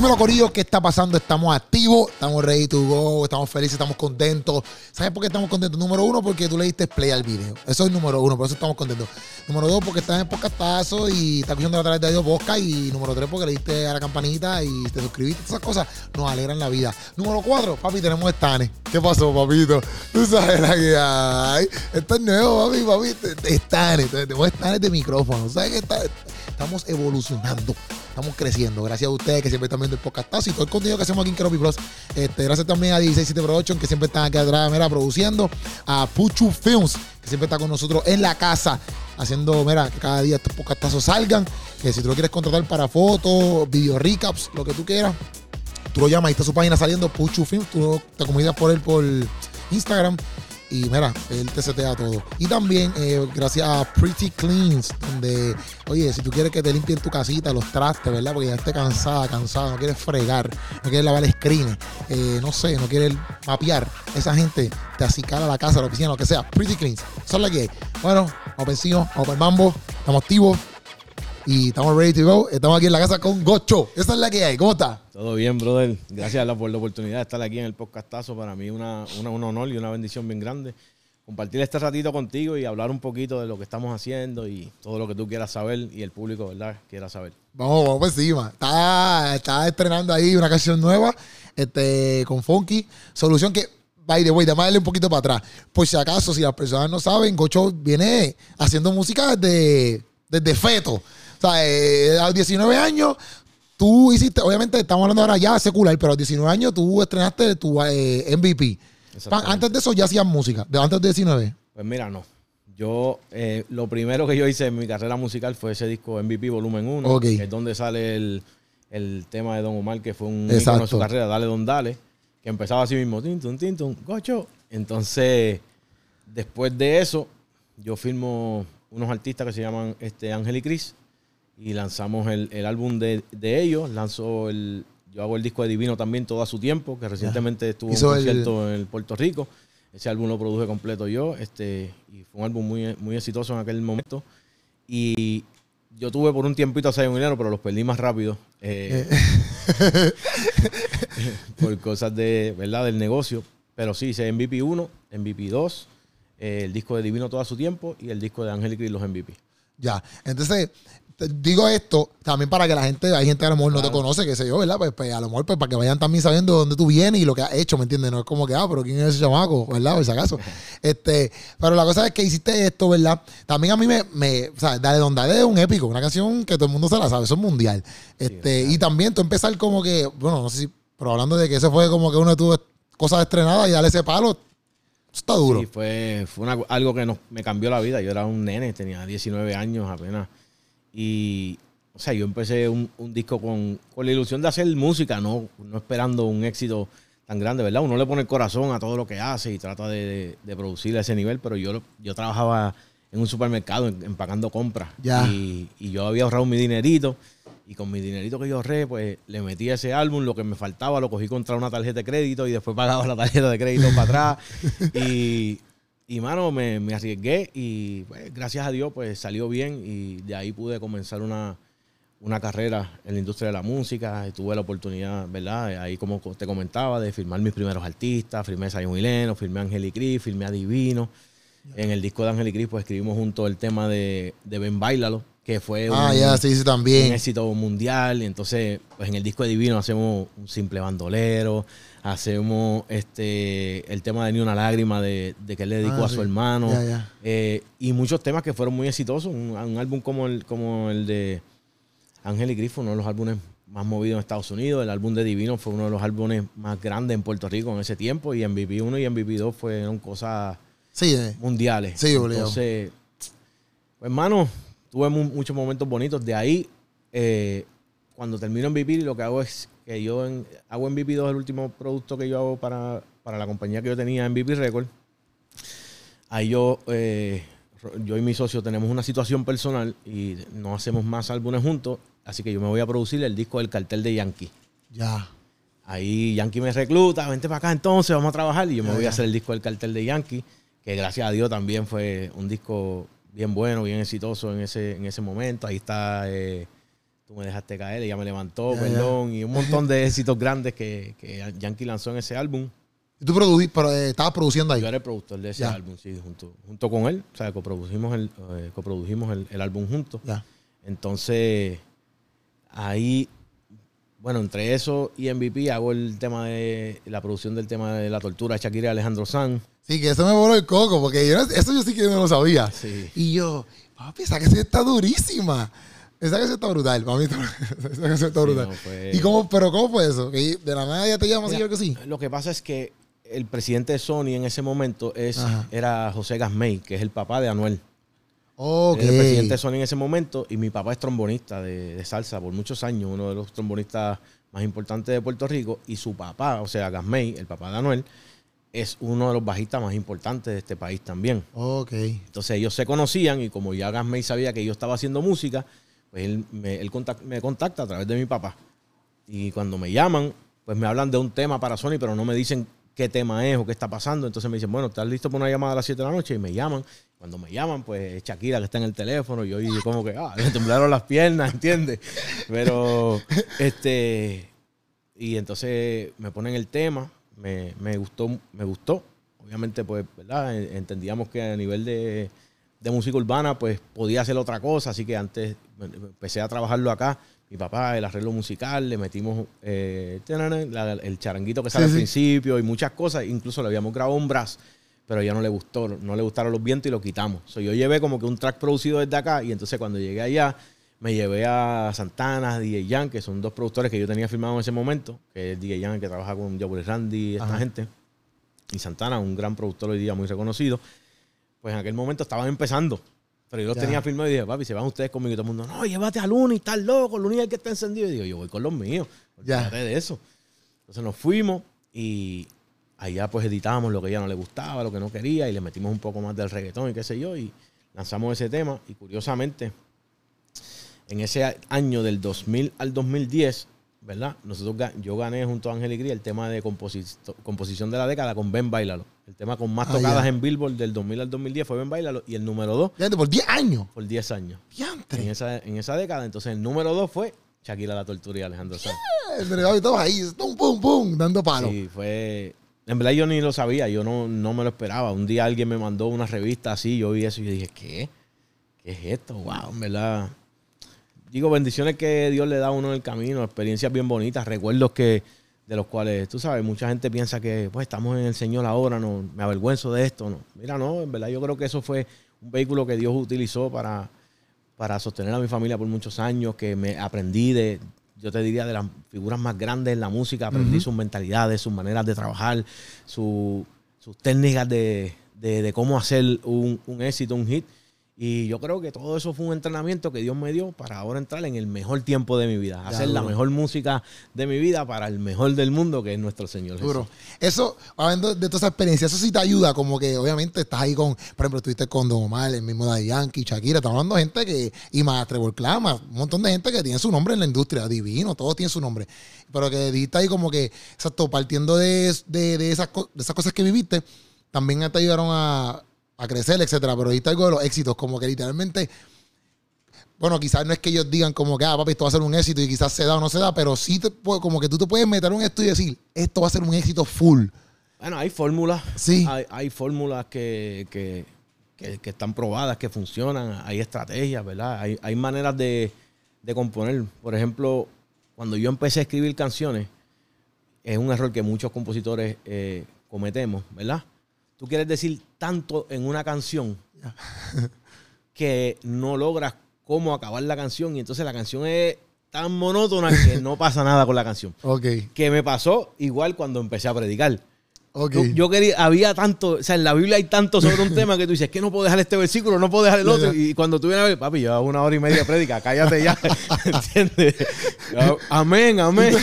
Dímelo, Corillo, ¿qué está pasando? Estamos activos, estamos ready to go, estamos felices, estamos contentos. ¿Sabes por qué estamos contentos? Número uno, porque tú le diste play al video. Eso es número uno, por eso estamos contentos. Número dos, porque estás en podcastazo y estás escuchando a través de Dios Bosca. Y número tres, porque le diste a la campanita y te suscribiste. Esas cosas nos alegran la vida. Número cuatro, papi, tenemos Stane. ¿Qué pasó, papito? Tú sabes la que hay. Esto es nuevo, papi, papi. Stane. Tenemos Stane de micrófono. ¿Sabes qué? Estamos evolucionando estamos creciendo. Gracias a ustedes que siempre están viendo el podcast y todo el contenido que hacemos aquí en Keropi Plus. Este, gracias también a 167 Production que siempre están aquí atrás, mira, produciendo. A Puchu Films que siempre está con nosotros en la casa haciendo, mira, que cada día estos podcastazos salgan. Que si tú lo quieres contratar para fotos, video recaps, lo que tú quieras, tú lo llamas, ahí está su página saliendo, Puchu Films, tú te comunicas por él por Instagram y mira, él te setea todo. Y también eh, gracias a Pretty Cleans, donde, oye, si tú quieres que te limpien tu casita, los trastes, ¿verdad? Porque ya estés cansada, cansada, no quieres fregar, no quieres lavar el screen, eh, no sé, no quieres mapear. Esa gente te acicala la casa, la oficina, lo que sea. Pretty Cleans, es la que hay. Bueno, encima, vamos el mambo, estamos activos. Y estamos ready to go. Estamos aquí en la casa con Gocho. Esa es la que hay. ¿Cómo está? Todo bien, brother. Gracias por la oportunidad de estar aquí en el podcastazo. Para mí una, una, un honor y una bendición bien grande. Compartir este ratito contigo y hablar un poquito de lo que estamos haciendo y todo lo que tú quieras saber y el público, ¿verdad? Quiera saber. Vamos, vamos por encima. Está, está estrenando ahí una canción nueva este, con Funky. Solución que by the way, déjame darle un poquito para atrás. Por si acaso, si las personas no saben, Gocho viene haciendo música desde, desde feto. O sea, eh, a los 19 años, tú hiciste, obviamente estamos hablando ahora ya secular, pero a los 19 años tú estrenaste tu eh, MVP. Antes de eso ya hacías música, de antes de 19. Pues mira, no. Yo, eh, lo primero que yo hice en mi carrera musical fue ese disco MVP Volumen 1, que es donde sale el, tema de Don Omar, que fue un ícono de su carrera, Dale Don Dale, que empezaba así mismo, tintum, tintum, gocho. Entonces, después de eso, yo firmo unos artistas que se llaman este, Ángel y Cris, y lanzamos el, álbum de, ellos. Lanzó el. Yo hago el disco de Divino también todo a su tiempo, que recientemente estuvo en un concierto en Puerto Rico. Ese álbum lo produje completo yo, este, y fue un álbum muy, muy exitoso en aquel momento. Y yo tuve por un tiempito a un dinero, pero los perdí más rápido. Eh, eh. por cosas de, ¿verdad? del negocio. Pero sí, hice MVP 1, MVP 2, el disco de Divino todo a su tiempo y el disco de Angélica y los MVP. Ya, entonces digo esto también para que la gente, hay gente que a lo mejor no te conoce, qué sé yo, ¿verdad? Pues, pues, a lo mejor pues, para que vayan también sabiendo de dónde tú vienes y lo que has hecho, ¿me entiendes? No es como que, ah, pero ¿quién es ese chamaco? ¿Verdad? Por si acaso. este, pero la cosa es que hiciste esto, ¿verdad? También a mí me, me o sea, Dale Don Dale es un épico, una canción que todo el mundo se la sabe, eso es mundial. Este, y también tú empezar como que, bueno, no sé si, pero hablando de que ese fue como que uno de tus cosas estrenadas y darle ese palo, está duro. Sí, fue, fue algo que me cambió la vida. Yo era un nene, tenía 19 años apenas y, o sea, yo empecé un, disco con, la ilusión de hacer música, no, no esperando un éxito tan grande, ¿verdad? Uno le pone el corazón a todo lo que hace y trata de, producir a ese nivel, pero yo, yo trabajaba en un supermercado empacando compras. Y, y, yo había ahorrado mi dinerito. Y con mi dinerito que yo ahorré, pues le metí a ese álbum, lo que me faltaba lo cogí contra una tarjeta de crédito y después pagaba la tarjeta de crédito para atrás. Y, y, mano, me, me arriesgué y pues, gracias a Dios, pues salió bien y de ahí pude comenzar una, carrera en la industria de la música y tuve la oportunidad, ¿verdad? Ahí, como te comentaba, de firmar mis primeros artistas. Firmé a Zion Hileno, firmé a Angel Cris, firmé a Divino. En el disco de Angel Cris, pues escribimos junto el tema de, de Ben Bailalo, que fue ah, un, también. éxito mundial. Y entonces, pues en el disco de Divino hacemos un simple bandolero, hacemos este el tema de Ni una lágrima de, que él le dedicó ah, a su hermano. Eh, y muchos temas que fueron muy exitosos. Un, álbum como el, como el de Ángel y Grifo, uno de los álbumes más movidos en Estados Unidos. El álbum de Divino fue uno de los álbumes más grandes en Puerto Rico en ese tiempo. Y en MVP 1 y en MVP 2 fueron cosas eh. mundiales. Sí, Entonces, pues hermano, tuve muchos momentos bonitos. De ahí, eh, cuando termino en MVP, lo que hago es que yo en, hago MVP 2, el último producto que yo hago para, la compañía que yo tenía, MVP Record. Ahí yo, eh, yo y mi socio tenemos una situación personal y no hacemos más álbumes juntos, así que yo me voy a producir el disco del cartel de Yankee. Ya. Ahí Yankee me recluta, vente para acá entonces, vamos a trabajar y yo me voy a hacer el disco del cartel de Yankee, que gracias a Dios también fue un disco bien bueno, bien exitoso en ese, en ese momento. Ahí está... Eh, Tú me dejaste caer, ella me levantó, perdón, y un montón de éxitos grandes que, que Yankee lanzó en ese álbum. Y tú produí, pero, eh, estabas produciendo ahí. Yo era el productor de ese álbum, sí, junto, junto con él. O sea, coprodujimos el, eh, coprodujimos el, el álbum juntos. Ya. Entonces, ahí, bueno, entre eso y MVP hago el tema de la producción del tema de la tortura de Shakira y Alejandro Sanz. Sí, que eso me voló el coco, porque yo eso yo sí que no lo sabía. Sí. Y yo, papi, esa canción está durísima. Esa canción está brutal, para mí esa canción está brutal. no, fue- ¿Y cómo, pero cómo fue eso? Que de la nada ya te llamas Mira, yo que sí. Lo que pasa es que el presidente de Sony en ese momento es, Ajá. era José Gasmey, que es el papá de Anuel. Ok. Era el presidente de Sony en ese momento y mi papá es trombonista de, de salsa por muchos años, uno de los trombonistas más importantes de Puerto Rico. Y su papá, o sea, Gasmey, el papá de Anuel, es uno de los bajistas más importantes de este país también. Ok. Entonces ellos se conocían y como ya Gasmey sabía que yo estaba haciendo música, pues él, me, él contac- me contacta a través de mi papá. Y cuando me llaman, pues me hablan de un tema para Sony, pero no me dicen qué tema es o qué está pasando. Entonces me dicen, bueno, ¿estás listo para una llamada a las 7 de la noche? Y me llaman. Cuando me llaman, pues es Shakira que está en el teléfono. Y yo, como que, ah, me temblaron las piernas, ¿entiendes? Pero, este, y entonces me ponen el tema, me, me gustó, me gustó. Obviamente, pues, ¿verdad? En- Entendíamos que a nivel de, de música urbana, pues podía hacer otra cosa. Así que antes empecé a trabajarlo acá. Mi papá, el arreglo musical, le metimos eh, la- el charanguito que sale Sí, al sí. principio y muchas cosas. Incluso le habíamos grabado un brass, pero ya no le gustó, no le gustaron los vientos y lo quitamos. So, yo llevé como que un track producido desde acá y entonces cuando llegué allá me llevé a Santana, a DJ Jan, que son dos productores que yo tenía firmado en ese momento, que es DJ Jan que trabaja con Jabul Randy y esta Ajá. gente. Y Santana, un gran productor hoy día muy reconocido. Pues en aquel momento estaban empezando. Pero yo los Ya. tenía firmado y dije, papi, se van ustedes conmigo. Y todo el mundo, no, llévate a Luni, estás loco, Luni es el que está encendido. Y digo, yo voy con los míos. Ya. De eso. Entonces nos fuimos y allá pues editamos lo que ella no le gustaba, lo que no quería y le metimos un poco más del reggaetón y qué sé yo y lanzamos ese tema y curiosamente en ese año del 2000 al 2010, ¿verdad? Nosotros yo gané junto a Ángel y Gris el tema de composi- composición de la década con Ben Bailalo. El tema con más Ah, tocadas en Billboard del 2000 al 2010 fue Ben Bailalo y el número 2 Fíjate, por 10 años. por 10 años. En esa, en esa década, entonces el número 2 fue Shakira La Tortura y Alejandro Sanz. Papi, todos ahí, pum, pum, pum, dando palo. Sí, fue. En verdad yo ni lo sabía, yo no, no me lo esperaba. Un día alguien me mandó una revista así, yo vi eso y yo dije, ¿qué? ¿Qué es esto? Wow, en verdad. Digo, bendiciones que Dios le da a uno en el camino, experiencias bien bonitas, recuerdos que de los cuales, tú sabes, mucha gente piensa que pues estamos en el Señor ahora, no me avergüenzo de esto, no. Mira, no, en verdad yo creo que eso fue un vehículo que Dios utilizó para, para sostener a mi familia por muchos años, que me aprendí de, yo te diría, de las figuras más grandes en la música, aprendí sus mentalidades, sus maneras de trabajar, su- sus técnicas de, de- de cómo hacer un, un éxito, un hit. Y yo creo que todo eso fue un entrenamiento que Dios me dio para ahora entrar en el mejor tiempo de mi vida, hacer la mejor música de mi vida para el mejor del mundo, que es nuestro Señor Jesús. Eso, hablando de toda esa experiencia, eso sí te ayuda, como que obviamente estás ahí con, por ejemplo, estuviste con Don Omar, el mismo Daddy Yankee, Shakira, estamos hablando de gente que, y más Trevor Clama, un montón de gente que tiene su nombre en la industria, divino, todos tienen su nombre. Pero que dijiste ahí como que, exacto, partiendo de, de, de esas, de esas cosas que viviste, también te ayudaron a, a crecer, etcétera. Pero dijiste algo de los éxitos, como que literalmente bueno, quizás no es que ellos digan como que, ah, papi, esto va a ser un éxito y quizás se da o no se da, pero sí te como que tú te puedes meter un estudio y decir, esto va a ser un éxito full. Bueno, hay fórmulas. Sí. Hay, hay fórmulas que, que- que- que están probadas, que funcionan. Hay estrategias, ¿verdad? Hay, hay maneras de, de componer. Por ejemplo, cuando yo empecé a escribir canciones, es un error que muchos compositores eh, cometemos, ¿verdad? Tú quieres decir tanto en una canción que no logras cómo acabar la canción y entonces la canción es tan monótona que no pasa nada con la canción. Ok, Que me pasó igual cuando empecé a predicar. Yo, yo quería, había tanto, o sea, en la Biblia hay tanto sobre un tema que tú dices, que no puedo dejar este versículo, no puedo dejar el otro. Y cuando tú vienes a ver, papi, llevas una hora y media prédica, cállate ya. ¿Entiendes? Amén, amén.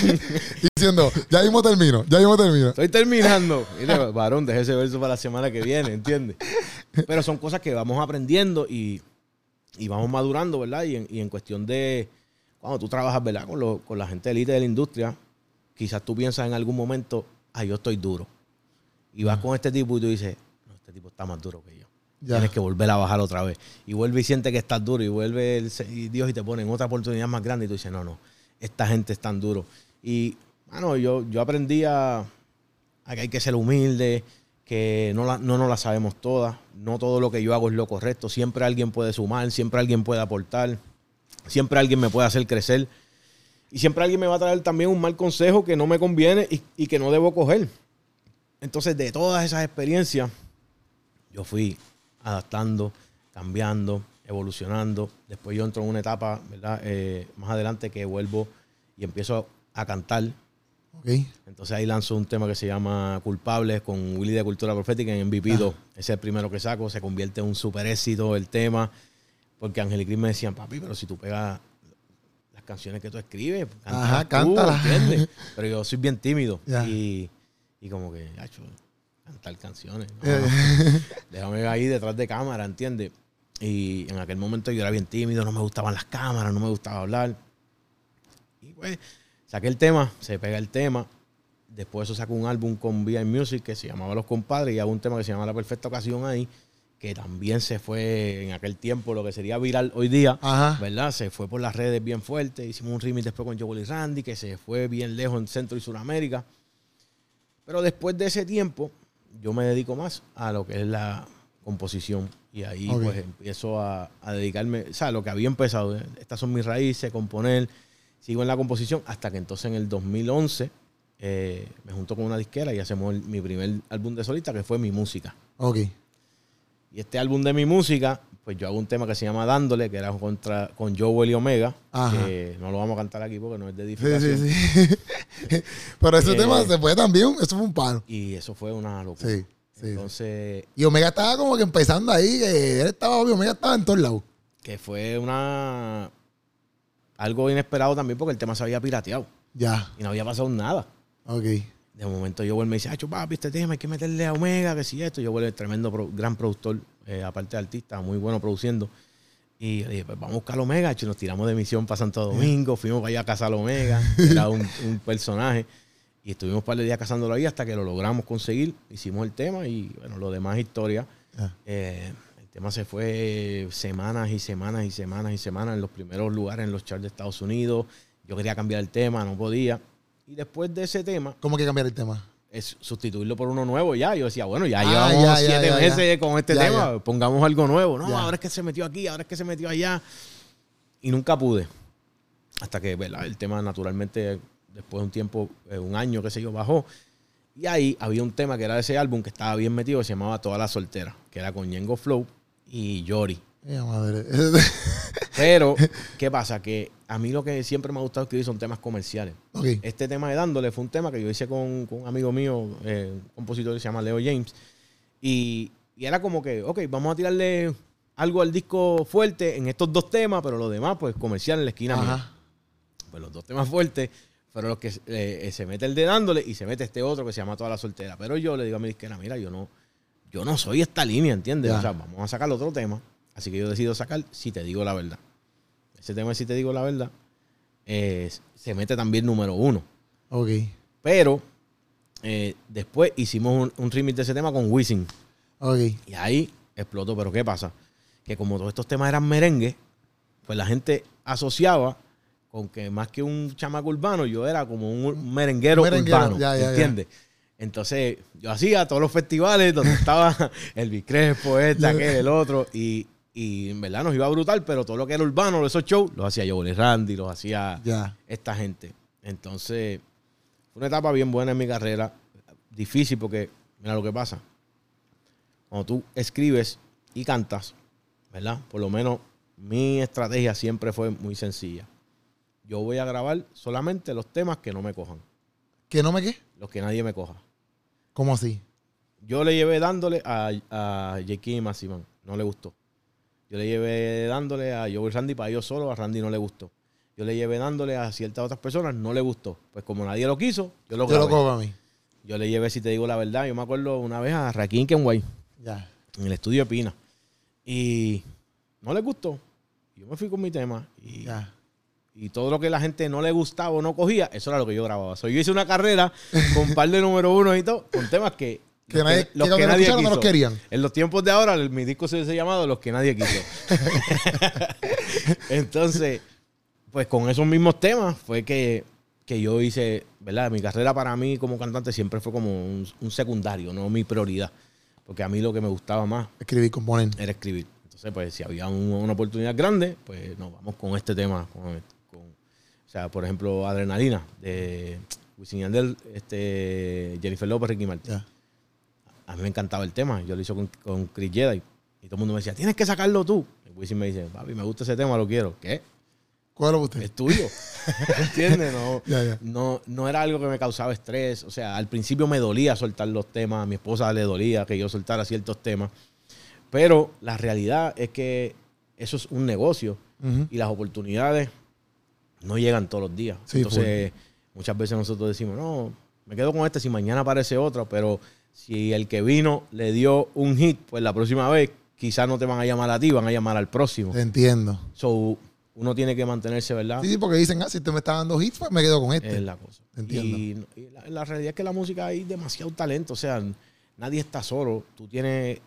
Diciendo, ya mismo termino, ya mismo termino. Estoy terminando. Mire, varón, deje ese verso para la semana que viene, ¿entiendes? Pero son cosas que vamos aprendiendo y, y vamos madurando, ¿verdad? Y en, y en cuestión de cuando tú trabajas, ¿verdad? Con, lo- con la gente élite de la industria, quizás tú piensas en algún momento, ah, yo estoy duro. Y vas con este tipo y tú dices, no, este tipo está más duro que yo. Ya. Tienes que volver a bajar otra vez. Y vuelve y siente que estás duro. Y vuelve el, se- y Dios y te pone en otra oportunidad más grande. Y tú dices, no, no, esta gente es tan duro. Y, bueno, yo, yo aprendí a, a que hay que ser humilde, que no, la, no nos la sabemos todas. No todo lo que yo hago es lo correcto. Siempre alguien puede sumar, siempre alguien puede aportar. Siempre alguien me puede hacer crecer. Y siempre alguien me va a traer también un mal consejo que no me conviene y, y que no debo coger. Entonces, de todas esas experiencias, yo fui adaptando, cambiando, evolucionando. Después yo entro en una etapa, ¿verdad? Eh, más adelante que vuelvo y empiezo a cantar. Ok. Entonces ahí lanzo un tema que se llama Culpables con Willy de Cultura Profética en MVP 2. Ese es el primero que saco. Se convierte en un super éxito el tema. Porque Ángel y Cris me decían, papi, pero si tú pegas las canciones que tú escribes, Ajá, cántalas tú. Pero yo soy bien tímido. Ya. Y, y como que, hacho, cantar canciones. no, Eh. déjame ahí detrás de cámara, ¿entiendes? Y en aquel momento yo era bien tímido, no me gustaban las cámaras, no me gustaba hablar. Y pues saqué el tema, se pega el tema. Después de eso saco un álbum con VI Music que se llamaba Los Compadres y hago un tema que se llama La Perfecta Ocasión ahí, que también se fue en aquel tiempo lo que sería viral hoy día. Ajá. ¿verdad? Se fue por las redes bien fuerte. Hicimos un remix después con Joel y Randy, que se fue bien lejos en Centro y Sudamérica. Pero después de ese tiempo, yo me dedico más a lo que es la composición. Y ahí pues empiezo a, a dedicarme, o sea, lo que había empezado. ¿eh? Estas son mis raíces, componer. Sigo en la composición hasta que entonces en el 2011 eh, me junto con una disquera y hacemos el- mi primer álbum de solista, que fue Mi Música. Ok. Y este álbum de mi música, pues yo hago un tema que se llama Dándole, que era contra, con Joel y Omega, Ajá. que no lo vamos a cantar aquí porque no es de Sí, edificación. sí, sí. Pero ese Eh, tema se fue también, eso fue un palo. Y eso fue una locura. Sí, sí. Entonces, Y Omega estaba como que empezando ahí, que él estaba, obvio, Omega estaba en todos lados. que fue una algo inesperado también porque el tema se había pirateado Ya, y no había pasado nada. ok. De momento Joel me dice, Acho, papi, este tema hay que meterle a Omega, que si esto. Joel es tremendo, pro- gran productor, eh, aparte de artista, muy bueno produciendo. Y dije, pues vamos a buscar a Omega. Acho, nos tiramos de misión para Santo Domingo, fuimos para allá a cazar a Omega, era un, un personaje. Y estuvimos un par de días cazándolo ahí hasta que lo logramos conseguir. Hicimos el tema y bueno, lo demás es historia. Ya. Eh, el tema se fue semanas y semanas y semanas y semanas en los primeros lugares en los charts de Estados Unidos. Yo quería cambiar el tema, no podía. Y después de ese tema, ¿Cómo que cambiar el tema? Es sustituirlo por uno nuevo ya. Yo decía, bueno, ya Ah, llevamos ya, siete ya, meses con este tema, pongamos algo nuevo. No, ahora es que se metió aquí, ahora es que se metió allá. Y nunca pude. Hasta que, ¿verdad? El tema naturalmente, después de un tiempo, eh, un año, qué sé yo, bajó. Y ahí había un tema que era de ese álbum que estaba bien metido, que se llamaba Toda la Soltera, que era con Ñengo Flow y Yori. Madre. Pero, ¿qué pasa? Que a mí lo que siempre me ha gustado escribir son temas comerciales. Este tema de Dándole fue un tema que yo hice con, con un amigo mío, eh, un compositor que se llama Leo James. Y, y era como que, ok, vamos a tirarle algo al disco fuerte en estos dos temas, pero los demás, pues comercial en la esquina. mía. Pues los dos temas fuertes fueron los que eh, se mete el de Dándole y se mete este otro que se llama Toda la Soltera. Pero yo le digo a mi disquera, mira, yo no, yo no soy esta línea, ¿entiendes? Ya. O sea, vamos a sacar otro tema. Así que yo decido sacar Si Te Digo la Verdad. Ese tema de Si Te Digo la Verdad eh, se mete también número uno. Ok. Pero eh, después hicimos un, un remix de ese tema con Wisin. Ok. Y ahí explotó. Pero ¿qué pasa? Que como todos estos temas eran merengue, pues la gente asociaba con que más que un chamaco urbano, yo era como un, un merenguero, Merenguero, urbano. ya, ya, ya. ¿Entiendes? Entonces, yo hacía todos los festivales donde estaba el Crespo, este, aquel, el otro, y, y en verdad nos iba brutal, pero todo lo que era urbano, esos shows, los hacía yo, Randy, los hacía esta gente. Entonces, fue una etapa bien buena en mi carrera. Difícil porque, mira lo que pasa. Cuando tú escribes y cantas, ¿verdad? Por lo menos mi estrategia siempre fue muy sencilla. Yo voy a grabar solamente los temas que no me cojan, ¿Que no me qué? los que nadie me coja. ¿Cómo así? Yo le llevé dándole a, a J.K. y Maximán, no le gustó. Yo le llevé dándole a Joey Randy para ellos solo, a Randy no le gustó. Yo le llevé dándole a ciertas otras personas, no le gustó. Pues como nadie lo quiso, yo lo Yo lo grabé. cojo a mí. Yo le llevé, si te digo la verdad, yo me acuerdo una vez a Raquín Kenway Ya. en el estudio de Pina. Y no le gustó. Yo me fui con mi tema y, Ya. y todo lo que la gente no le gustaba o no cogía, eso era lo que yo grababa. So, yo hice una carrera con un par de número uno y todo, con temas que Que nadie, que- los que que nadie escucharon no los quiso. querían. En los tiempos de ahora, mi disco se hubiese llamado Los que nadie quiso. Entonces, pues con esos mismos temas fue que, que yo hice, ¿verdad? Mi carrera para mí como cantante siempre fue como un, un secundario, no mi prioridad. Porque a mí lo que me gustaba más Escribir, componer. era escribir. Entonces, pues si había un- una oportunidad grande, pues nos vamos con este tema. Con, con- o sea, por ejemplo, Adrenalina, de Wisin Yandel, este, Jennifer López, Ricky Martin. Ya. A mí me encantaba el tema. Yo lo hice con, con Chris Jedi. Y todo el mundo me decía, tienes que sacarlo tú. Y Wisin me dice, papi, me gusta ese tema, lo quiero. ¿Qué? ¿Cuál es usted? Es tuyo. ¿Entiendes? No, no, no era algo que me causaba estrés. O sea, al principio me dolía soltar los temas. A mi esposa le dolía que yo soltara ciertos temas. Pero la realidad es que eso es un negocio y las oportunidades no llegan todos los días. Sí, Entonces, muchas veces nosotros decimos, no, me quedo con este si mañana aparece otro, pero si el que vino le dio un hit, pues la próxima vez quizás no te van a llamar a ti, van a llamar al próximo. Te entiendo. So, uno tiene que mantenerse, ¿verdad? Sí, sí, porque dicen, ah, si te me está dando hits, pues me quedo con este. Es la cosa. Entiendo. Y, y la, la realidad es que la música hay demasiado talento. O sea, nadie está solo. Tú tienes.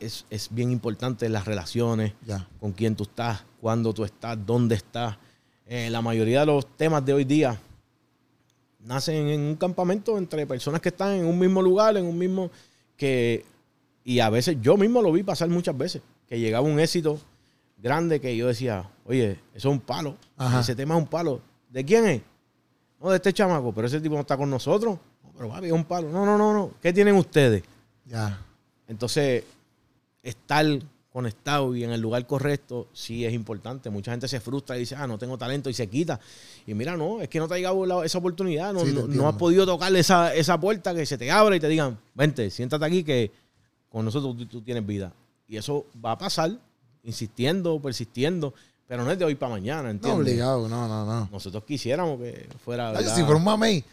Es, es bien importante las relaciones, Ya. con quién tú estás, cuándo tú estás, dónde estás. Eh, la mayoría de los temas de hoy día nacen en un campamento entre personas que están en un mismo lugar, en un mismo. que Y a veces yo mismo lo vi pasar muchas veces. Que llegaba un éxito grande que yo decía, oye, eso es un palo. Ajá. Ese tema es un palo. ¿De quién es? No, de este chamaco, pero ese tipo no está con nosotros. No, pero papi, es un palo. No, no, no, no. ¿Qué tienen ustedes? Ya. Entonces, estar conectado y en el lugar correcto sí es importante. Mucha gente se frustra y dice, ah, no tengo talento y se quita. Y mira, no, es que no te ha llegado esa oportunidad. No, Sí, no- no has podido tocarle esa, esa puerta que se te abra y te digan, vente, siéntate aquí que con nosotros tú, tú tienes vida. Y eso va a pasar insistiendo, persistiendo, pero no es de hoy para mañana, No ¿entiendes? obligado, no, no, no. Nosotros quisiéramos que fuera... Ay, si fuera un mamey.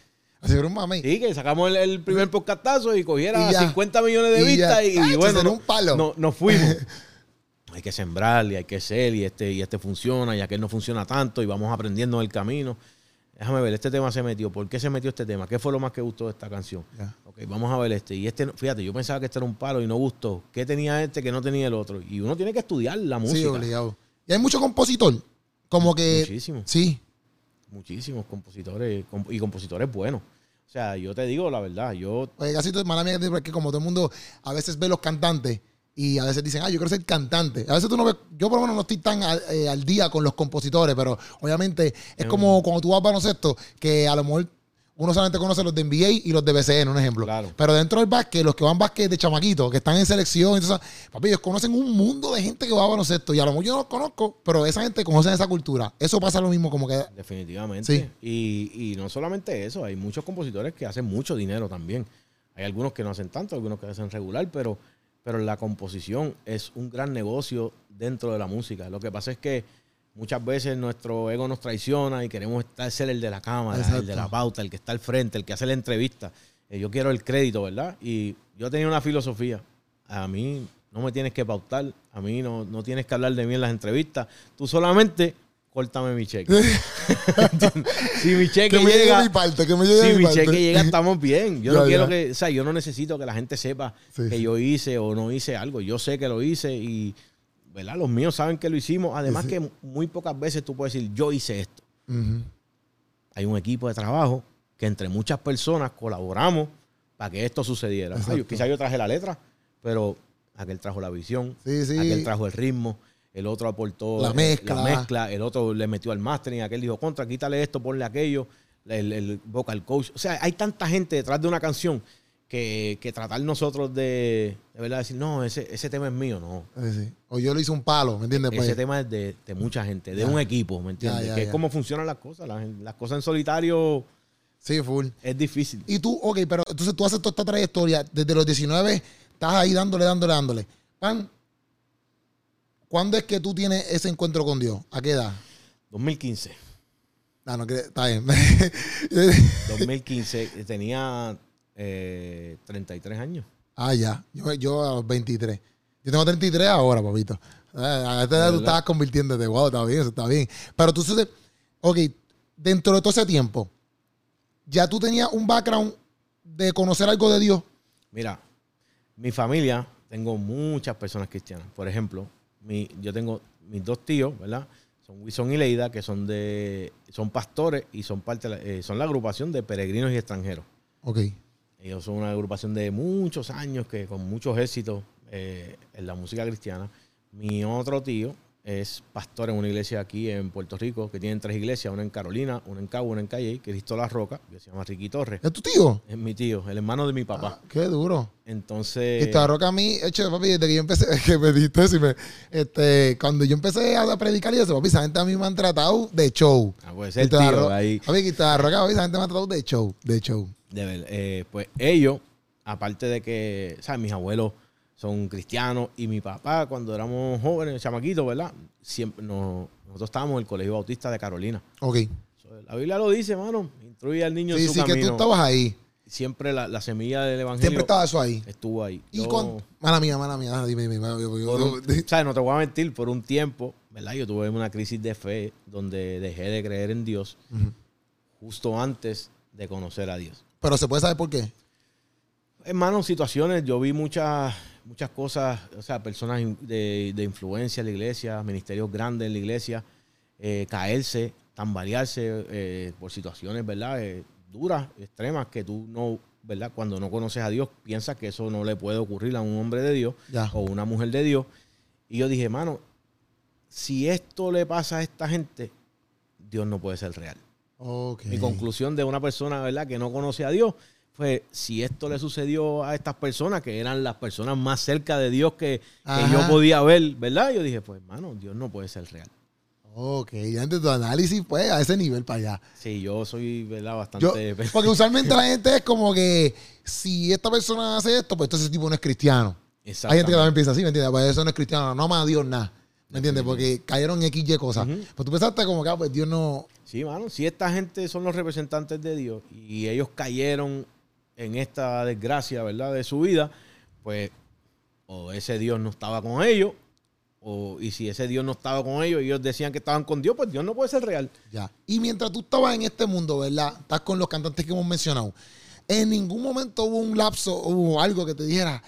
Si fuera un mamey. Sí, que sacamos el, el primer podcastazo y cogiera Y ya. 50 millones de Y vistas y, Tacho, bueno, no- un palo. no- nos fuimos. hay que sembrar y hay que ser y este, y este funciona y aquel no funciona tanto y vamos aprendiendo en el camino. Déjame ver, este tema se metió. ¿Por qué se metió este tema? ¿Qué fue lo más que gustó de esta canción? Ya. Ok, vamos a ver este. Y este, fíjate, yo pensaba que este era un palo y no gustó. ¿Qué tenía este que no tenía el otro? Y uno tiene que estudiar la Sí, música. obligado. Y hay mucho compositor. Como que. Muchísimo. Sí. Muchísimos compositores comp- y compositores buenos. O sea, yo te digo la verdad, yo Oye, casi mala mía, porque como todo el mundo a veces ve los cantantes y a veces dicen, ah, yo quiero ser cantante. A veces tú no ves, yo por lo menos no estoy tan al, eh, al día con los compositores, pero obviamente es como cuando tú vas a baloncesto, que a lo mejor uno solamente conoce los de NBA y los de BCN, un ejemplo. Claro. Pero dentro del básquet, los que van básquet de chamaquito, que están en selección, entonces, papi, ellos conocen un mundo de gente que va a baloncesto y a lo mejor yo no los conozco, pero esa gente conoce esa cultura. Eso pasa lo mismo como que... Definitivamente. Sí. Y, y no solamente eso, hay muchos compositores que hacen mucho dinero también. Hay algunos que no hacen tanto, algunos que hacen regular, pero, pero la composición es un gran negocio dentro de la música. Lo que pasa es que muchas veces nuestro ego nos traiciona y queremos estar, ser el de la cámara, Exacto. el de la pauta, el que está al frente, el que hace la entrevista. Eh, yo quiero el crédito, ¿verdad? Y yo tenía una filosofía. A mí no me tienes que pautar, a mí no, no tienes que hablar de mí en las entrevistas. Tú solamente córtame mi cheque. si mi cheque que me llegue llega, mi parte, que me llegue si mi mi parte. cheque llega, estamos bien. Yo Ya, no quiero ya. que, o sea, yo no necesito que la gente sepa Sí, que sí. yo hice o no hice algo. Yo sé que lo hice y, ¿verdad? Los míos saben que lo hicimos. Además Sí, que muy pocas veces tú puedes decir, yo hice esto. Hay un equipo de trabajo que entre muchas personas colaboramos para que esto sucediera. Ay, quizá yo traje la letra, pero aquel trajo la visión, Sí, sí. aquel trajo el ritmo, el otro aportó La eh, mezcla. la mezcla, el otro le metió al mastering, aquel dijo, contra, quítale esto, ponle aquello, el, el vocal coach. O sea, hay tanta gente detrás de una canción que, que tratar nosotros de, de verdad decir, no, ese, ese tema es mío, no. Sí. O yo le hice un palo, ¿me entiendes? Pues, Ese tema es de, de mucha gente, de Ya. un equipo, ¿me entiendes? Ya, ya, que es como funcionan las cosas. Las, las cosas en solitario sí, full. es difícil. Y tú, ok, pero entonces tú haces toda esta trayectoria desde los 19, estás ahí dándole, dándole, dándole. Pan, ¿cuándo es que tú tienes ese encuentro con Dios? ¿A qué edad? 2015. Ah, no, que está bien. 2015 tenía eh, 33 años. ah, ya. Yo, yo a los 23. Yo tengo 33 ahora, papito. Ah, A esta edad tú estabas convirtiéndote. Wow, está bien, eso está bien. Pero tú, suce- ok, dentro de todo ese tiempo, ya tú tenías un background de conocer algo de Dios. Mira, Mi familia, tengo muchas personas cristianas. Por ejemplo, mi, yo tengo mis dos tíos, ¿verdad? Son Wilson y Leida, que son de son pastores y son parte de la- eh, son la agrupación de peregrinos y extranjeros. Ok. Ellos son una agrupación de muchos años que con muchos éxitos eh, en la música cristiana. Mi otro tío es pastor en una iglesia aquí en Puerto Rico, que tienen tres iglesias, una en Carolina, una en Cabo, una en Calle, Cristo La Roca, que se llama Ricky Torres. ¿Es tu tío? Es mi tío, el hermano de mi papá. Ah, qué duro. Entonces, Y Roca a mí, hecho, papi, desde que yo empecé, que me dijiste eso y me- este, cuando yo empecé a predicar y eso, papi, esa gente a mí me han tratado de show. ah, pues el tío Ro- ahí. Papi, Guitarra Roca, papi, esa gente me ha tratado de show, de show. De ver, eh, pues ellos, aparte de que, ¿sabes? Mis abuelos son cristianos y mi papá, cuando éramos jóvenes, chamaquitos, ¿verdad? Siempre nos- nosotros estábamos en el Colegio Bautista de Carolina. Ok. La Biblia lo dice, mano. Instruye al niño Sí, en su sí, que camino. tú estabas ahí. Siempre la, la semilla del evangelio Siempre estaba eso ahí. estuvo ahí. Y Yo- con... Mala mía, mala mía, ah, dime, dime. yo- yo-. No te voy a mentir, por un tiempo, ¿verdad? Yo tuve una crisis de fe donde dejé de creer en Dios justo antes de conocer a Dios. Pero se puede saber por qué. Hermano, situaciones, yo vi muchas, muchas cosas, o sea, personas de, de influencia en la iglesia, ministerios grandes en la iglesia, eh, caerse, tambalearse eh, por situaciones, ¿verdad? Eh, duras, extremas, que tú no, ¿verdad? Cuando no conoces a Dios, piensas que eso no le puede ocurrir a un hombre de Dios Ya. o una mujer de Dios. Y yo dije, hermano, si esto le pasa a esta gente, Dios no puede ser real. Mi conclusión de una persona, ¿verdad?, que no conoce a Dios, fue si esto le sucedió a estas personas, que eran las personas más cerca de Dios que, yo podía ver, ¿verdad? Yo dije, pues, hermano, Dios no puede ser real. Ok, ya antes tu análisis, pues, a ese nivel para allá. Sí, yo soy, ¿verdad?, Yo, bastante... porque usualmente la gente es como que si esta persona hace esto, pues entonces ese tipo no es cristiano. Hay gente que también piensa así, ¿me entiendes? Pues eso no es cristiano, no ama a Dios nada. ¿Me entiendes? Porque cayeron XY cosas. Ujú. Pues tú pensaste como que, ah, pues Dios no. Sí, mano, si esta gente son los representantes de Dios y ellos cayeron en esta desgracia, ¿verdad?, de su vida, pues o ese Dios no estaba con ellos, o, y si ese Dios no estaba con ellos ellos decían que estaban con Dios, pues Dios no puede ser real. Ya. Y mientras tú estabas en este mundo, ¿verdad? Estás con los cantantes que hemos mencionado. En ningún momento hubo un lapso, hubo algo que te dijera,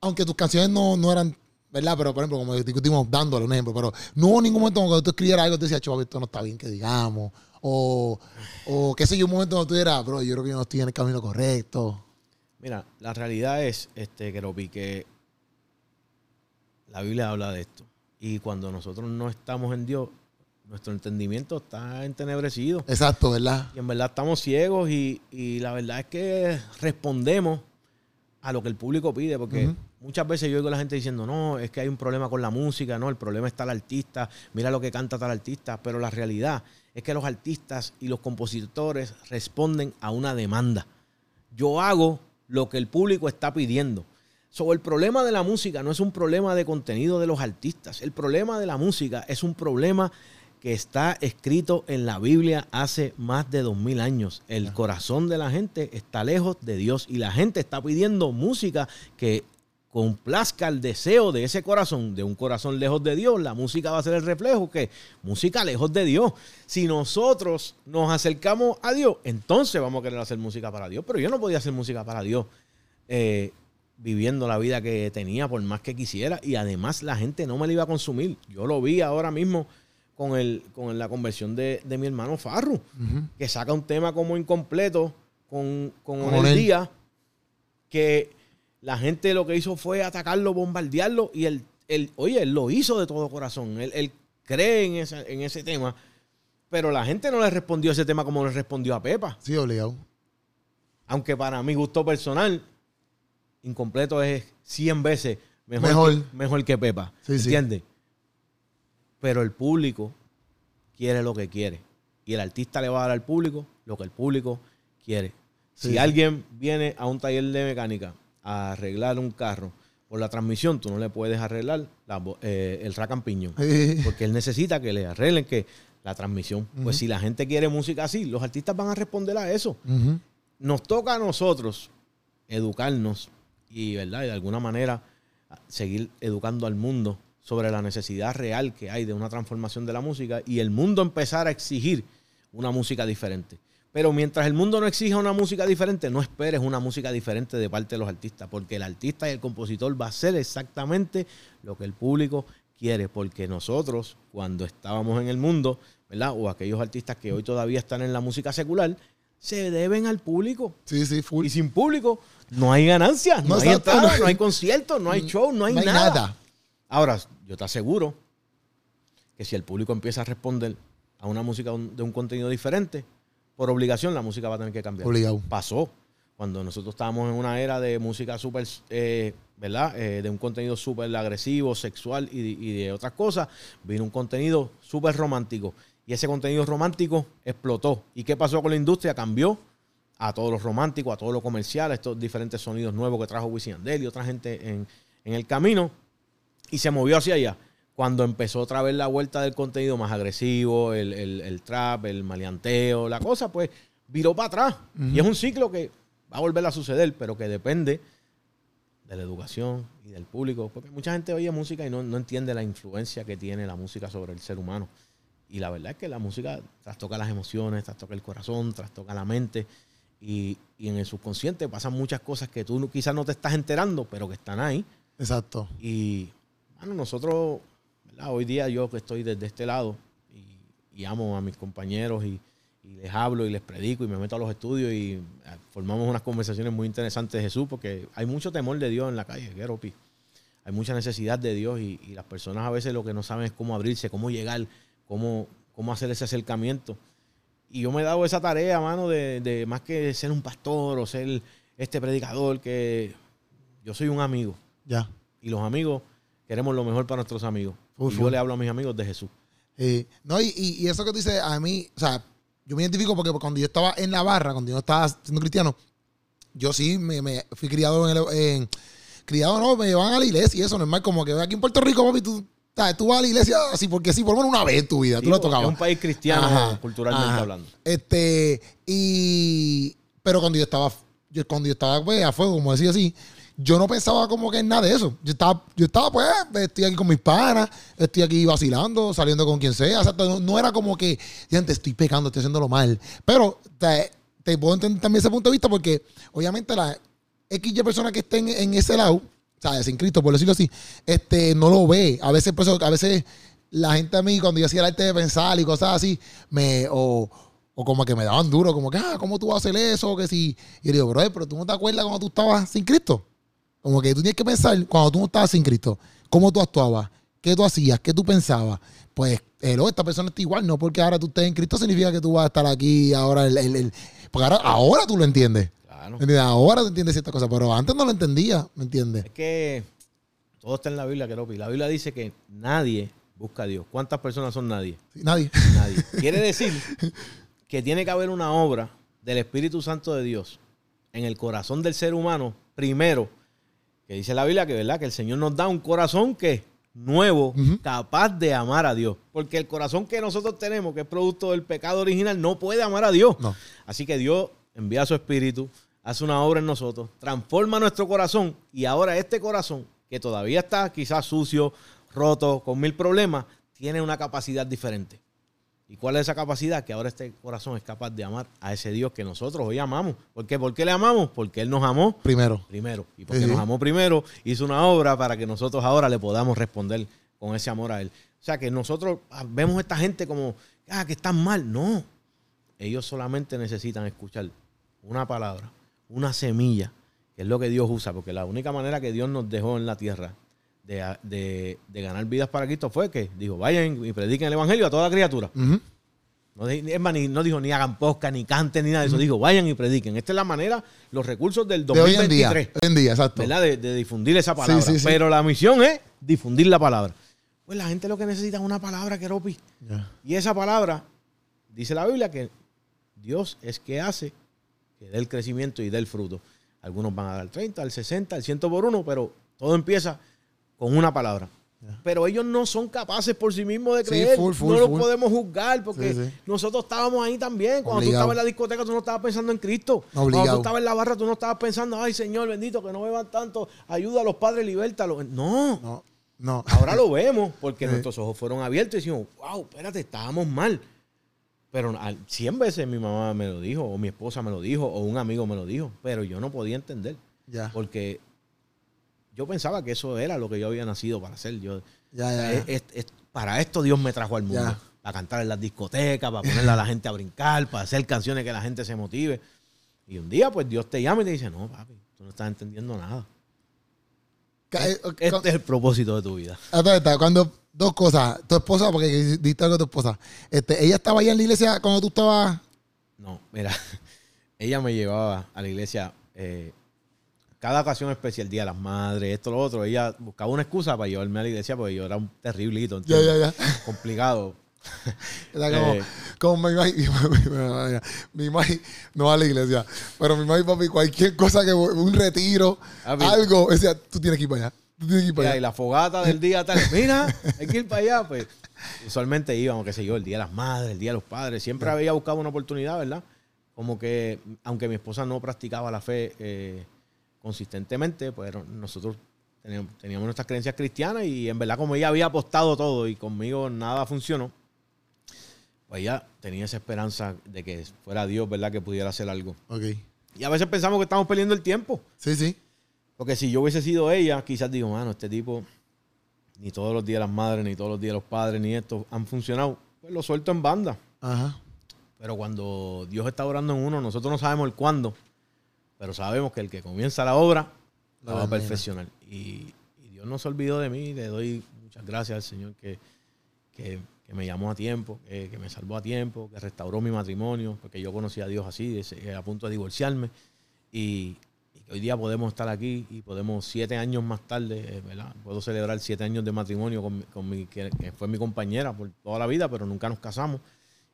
aunque tus canciones no, no eran, ¿verdad? Pero, por ejemplo, como discutimos dándole un ejemplo, pero no hubo ningún momento cuando tú escribieras algo, tú decías, chaval, esto no está bien que digamos. O, o qué sé yo, un momento donde tú dijeras, bro, yo creo que yo no estoy en el camino correcto. Mira, la realidad es, este, Keropi, que la Biblia habla de esto. Y cuando nosotros no estamos en Dios, nuestro entendimiento está entenebrecido. Exacto, ¿verdad? Y en verdad estamos ciegos y, y la verdad es que respondemos a lo que el público pide, porque muchas veces yo oigo a la gente diciendo, no, es que hay un problema con la música, no, el problema está el artista, mira lo que canta tal artista, pero la realidad es que los artistas y los compositores responden a una demanda. Yo hago lo que el público está pidiendo. Sobre el problema de la música no es un problema de contenido de los artistas. El problema de la música es un problema que está escrito en la Biblia hace más de dos mil años. El corazón de la gente está lejos de Dios y la gente está pidiendo música que complazca el deseo de ese corazón, de un corazón lejos de Dios. La música va a ser el reflejo que música lejos de Dios. Si nosotros nos acercamos a Dios, entonces vamos a querer hacer música para Dios. Pero yo no podía hacer música para Dios eh, viviendo la vida que tenía por más que quisiera y además la gente no me la iba a consumir. Yo lo vi ahora mismo con, el, con la conversión de, de mi hermano Farru, que saca un tema como incompleto con, con Con el día, que la gente lo que hizo fue atacarlo, bombardearlo y él, él oye, él lo hizo de todo corazón. Él, él cree en ese, en ese tema, pero la gente no le respondió a ese tema como le respondió a Pepa. Sí, obligado. Aunque para mi gusto personal, incompleto es 100 veces mejor, Mejor. Que, mejor que Pepa. Sí, sí. ¿Entiendes? Pero el público quiere lo que quiere. Y el artista le va a dar al público lo que el público quiere. Sí, si alguien viene a un taller de mecánica a arreglar un carro por la transmisión, tú no le puedes arreglar la eh, el rack and piñón. Porque él necesita que le arreglen que la transmisión. Pues si la gente quiere música así, los artistas van a responder a eso. Nos toca a nosotros educarnos y, ¿verdad? y de alguna manera seguir educando al mundo sobre la necesidad real que hay de una transformación de la música y el mundo empezar a exigir una música diferente. Pero mientras el mundo no exija una música diferente, no esperes una música diferente de parte de los artistas, porque el artista y el compositor va a hacer exactamente lo que el público quiere, porque nosotros, cuando estábamos en el mundo, ¿verdad? O aquellos artistas que hoy todavía están en la música secular, se deben al público. Sí, sí, full. Y sin público no hay ganancias, no, No, hay entradas, no hay- no hay conciertos, no hay show, no hay, no hay nada. nada. Ahora, yo te aseguro que si el público empieza a responder a una música de un contenido diferente, por obligación la música va a tener que cambiar. Obligado. Pasó. Cuando nosotros estábamos en una era de música súper, eh, ¿verdad? Eh, de un contenido súper agresivo, sexual y, y de otras cosas, vino un contenido súper romántico. Y ese contenido romántico explotó. ¿Y qué pasó con la industria? Cambió a todo lo romántico, a todo lo comercial, a estos diferentes sonidos nuevos que trajo Wisin y Yandel y otra gente en, en el camino. Y se movió hacia allá. Cuando empezó otra vez la vuelta del contenido más agresivo, el, el- el trap, el maleanteo, la cosa, pues viró para atrás. Y es un ciclo que va a volver a suceder, pero que depende de la educación y del público. Porque mucha gente oye música y no, no entiende la influencia que tiene la música sobre el ser humano. Y la verdad es que la música trastoca las emociones, trastoca el corazón, trastoca la mente. Y, y en el subconsciente pasan muchas cosas que tú quizás no te estás enterando, pero que están ahí. Exacto. Y bueno, nosotros, ¿verdad? hoy día yo que estoy desde este lado y, y amo a mis compañeros y, y les hablo y les predico y me meto a los estudios y eh, formamos unas conversaciones muy interesantes de Jesús porque hay mucho temor de Dios en la calle, Geropi. Hay mucha necesidad de Dios y, y las personas a veces lo que no saben es cómo abrirse, cómo llegar, cómo, cómo hacer ese acercamiento. Y yo me he dado esa tarea, mano, de, de más que ser un pastor o ser este predicador, que yo soy un amigo Ya. y los amigos queremos lo mejor para nuestros amigos. Yo le hablo a mis amigos de Jesús. Eh, no, y, y- eso que tú dices, a mí, o sea, yo me identifico porque cuando yo estaba en la barra, cuando yo estaba siendo cristiano, yo sí me, me fui criado en, el- en- criado no, me llevaban a la iglesia y eso, normal, como que aquí en Puerto Rico, papi, tú, tú vas a la iglesia así porque sí, por lo menos una vez en tu vida, tú lo tocabas. Es un país cristiano Ajá, culturalmente ajá. hablando. Este, y, pero cuando yo estaba, yo, cuando yo estaba pues, a fuego, como decía así, yo no pensaba como que en nada de eso. Yo estaba, yo estaba pues, estoy aquí con mis panas, estoy aquí vacilando, saliendo con quien sea. No, era como que, te estoy pecando, estoy haciéndolo mal. Pero te, puedo entender también ese punto de vista porque, obviamente, la XY persona que estén en ese lado, o sea, sin Cristo, por decirlo así, este, no lo ve. A veces, por eso, a veces la gente a mí, cuando yo hacía el arte de pensar y cosas así, me, o, o como que me daban duro, como que, ah, ¿cómo tú vas a hacer eso? Que si, y yo digo, bro, pero tú no te acuerdas cuando tú estabas sin Cristo. Como que tú tienes que pensar, cuando tú no estabas sin Cristo, cómo tú actuabas, qué tú hacías, qué tú pensabas. Pues, hello, esta persona está igual, no porque ahora tú estés en Cristo significa que tú vas a estar aquí ahora, el, el- el- porque ahora, ahora tú lo entiendes. Claro. Ahora te entiendes ciertas cosas, pero antes no lo entendía, ¿me entiendes? Es que todo está en la Biblia, Keropi. La Biblia dice que nadie busca a Dios. ¿Cuántas personas son nadie? Nadie. Nadie. Quiere decir que tiene que haber una obra del Espíritu Santo de Dios en el corazón del ser humano primero, que dice la Biblia que, ¿verdad? que el Señor nos da un corazón que nuevo, capaz de amar a Dios. Porque el corazón que nosotros tenemos, que es producto del pecado original, no puede amar a Dios. No. Así que Dios envía su Espíritu, hace una obra en nosotros, transforma nuestro corazón y ahora este corazón, que todavía está quizás sucio, roto, con mil problemas, tiene una capacidad diferente. ¿Y cuál es esa capacidad? Que ahora este corazón es capaz de amar a ese Dios que nosotros hoy amamos. ¿Por qué? ¿Por qué le amamos? Porque Él nos amó Primero. primero. Y porque Sí, nos amó primero, hizo una obra para que nosotros ahora le podamos responder con ese amor a Él. O sea, que nosotros ah, vemos a esta gente como, ah, que están mal. No. Ellos solamente necesitan escuchar una palabra, una semilla, que es lo que Dios usa, porque la única manera que Dios nos dejó en la tierra de, de- de ganar vidas para Cristo fue que dijo, vayan y prediquen el Evangelio a toda criatura. Ujú. No, es más, ni- no dijo ni hagan podcast, ni canten, ni nada de eso. Dijo, vayan y prediquen. Esta es la manera, los recursos del De hoy en día. 2023. Hoy en día, exacto. ¿verdad? De, de difundir esa palabra. sí, sí. Pero la misión es difundir la palabra. Pues la gente lo que necesita es una palabra, Keropi. Ya. Y esa palabra, dice la Biblia, que Dios es que hace que dé el crecimiento y dé el fruto. Algunos van a dar 30, al 60, al 100 por uno, pero todo empieza con una palabra. Pero ellos no son capaces por sí mismos de Sí, creer. full, full, no los full. podemos juzgar porque Sí, sí. nosotros estábamos ahí también. Cuando tú estabas en la discoteca, tú no estabas pensando en Cristo. Cuando Obligado. tú estabas en la barra, tú no estabas pensando, ay Señor bendito, que no beban tanto, ayuda a los padres, libértalos. No, No, no. ahora lo vemos porque nuestros ojos fueron abiertos y decimos, wow, espérate, estábamos mal. Pero al- 100 veces mi mamá me lo dijo, o mi esposa me lo dijo, o un amigo me lo dijo, pero yo no podía entender. Ya, Porque yo pensaba que eso era lo que yo había nacido para hacer. Yo, ya, ya. es- es- es- para esto Dios me trajo al mundo. Ya. Para cantar en las discotecas, para ponerle a la gente a brincar, para hacer canciones que la gente se motive. Y un día, pues Dios te llama y te dice, no, papi, tú no estás entendiendo nada. Eh, Este es el propósito de tu vida. Cuando, dos cosas. Tu esposa, porque diste algo de tu esposa. Este, ella estaba allá en la iglesia cuando tú estabas. No, mira, ella me llevaba a la iglesia eh, cada ocasión especial, Día de las Madres, esto, lo otro. Ella buscaba una excusa para llevarme a la iglesia porque yo era un terriblito, Ya, ¿entiendes? ya, ya. complicado. Era como, Eh. como mi mãe, mi mãe no va a la iglesia, pero mi mãe, papi, cualquier cosa que un retiro, Papi. algo, decía, tú tienes que ir para allá, tú tienes que ir para Mira, y la fogata del día tal, mira, hay que ir para allá. Pues usualmente íbamos, qué sé yo, el Día de las Madres, el Día de los Padres. Siempre había buscado una oportunidad, ¿verdad? Como que, aunque mi esposa no practicaba la fe eh, consistentemente, pues nosotros teníamos, teníamos nuestras creencias cristianas y en verdad como ella había apostado todo y conmigo nada funcionó, pues ella tenía esa esperanza de que fuera Dios, ¿verdad? Que pudiera hacer algo. Ok, Y a veces pensamos que estamos perdiendo el tiempo. sí, sí, Porque si yo hubiese sido ella, quizás digo, mano, este tipo, ni todos los días las madres, ni todos los días los padres, ni esto han funcionado. Pues lo suelto en banda. ajá, Pero cuando Dios está orando en uno, nosotros no sabemos el cuándo, pero sabemos que el que comienza la obra la La va a perfeccionar. Y, y Dios no se olvidó de mí. Le doy muchas gracias al Señor que, que, que me llamó a tiempo, que, que me salvó a tiempo, que restauró mi matrimonio, porque yo conocí a Dios así, ese- a punto de divorciarme. Y, y que hoy día podemos estar aquí y podemos siete años más tarde, eh, ¿verdad? Puedo celebrar siete años de matrimonio con, con mi, que fue mi compañera por toda la vida, pero nunca nos casamos.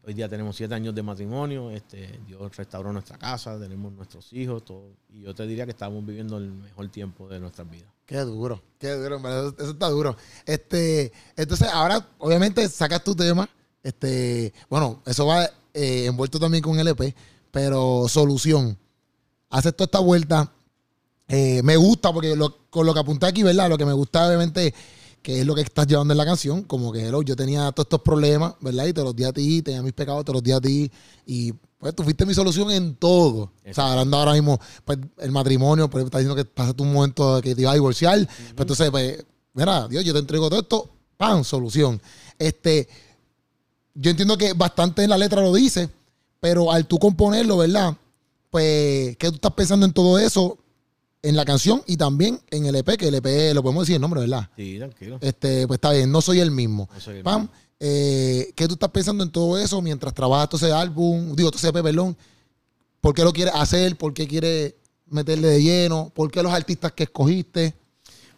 Hoy día tenemos siete años de matrimonio, este, Dios restauró nuestra casa, tenemos nuestros hijos, todo. Y yo te diría que estamos viviendo el mejor tiempo de nuestras vidas. qué duro, qué duro, eso, eso está duro. Este, entonces, ahora, obviamente, sacas tu tema, este, bueno, eso va eh, envuelto también con LP, pero solución. Haces toda esta vuelta, Eh, me gusta porque con lo que apunté aquí, ¿verdad? Lo que me gusta, obviamente, que es lo que estás llevando en la canción, como que hello, yo tenía todos estos problemas, ¿verdad? Y te los di a ti, tenía mis pecados, te los di a ti. Y pues tú fuiste mi solución en todo. O sea, hablando ahora mismo, pues el matrimonio, pues estás diciendo que pasaste un momento que te ibas a divorciar. Pues entonces, pues, mira, Dios, yo te entrego todo esto, ¡pam! Solución. Este, yo entiendo que bastante en la letra lo dice, pero al tú componerlo, ¿verdad? Pues, ¿qué tú estás pensando en todo eso? En la canción y también en el EP, que el EP lo podemos decir el nombre, ¿verdad? Sí, tranquilo. Este, pues está bien, no soy el mismo. No soy el Pam, mismo. eh, ¿qué tú estás pensando en todo eso mientras trabajas todo ese álbum? Digo, todo ese EP, perdón. ¿Por qué lo quieres hacer? ¿Por qué quieres meterle de lleno? ¿Por qué los artistas que escogiste?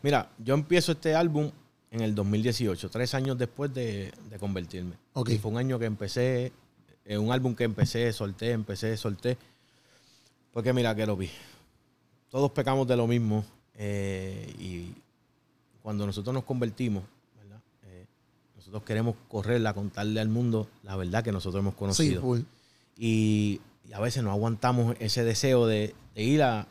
Mira, yo empiezo este álbum en el 2018, tres años después de, de convertirme. Y fue un año que empecé, eh, un álbum que empecé, solté, empecé, solté. Porque mira que lo vi. Todos pecamos de lo mismo. eh, y cuando nosotros nos convertimos, ¿verdad? Eh, nosotros queremos correrla, contarle al mundo la verdad que nosotros hemos Sí, conocido. y, y a veces no aguantamos ese deseo de, de ir a,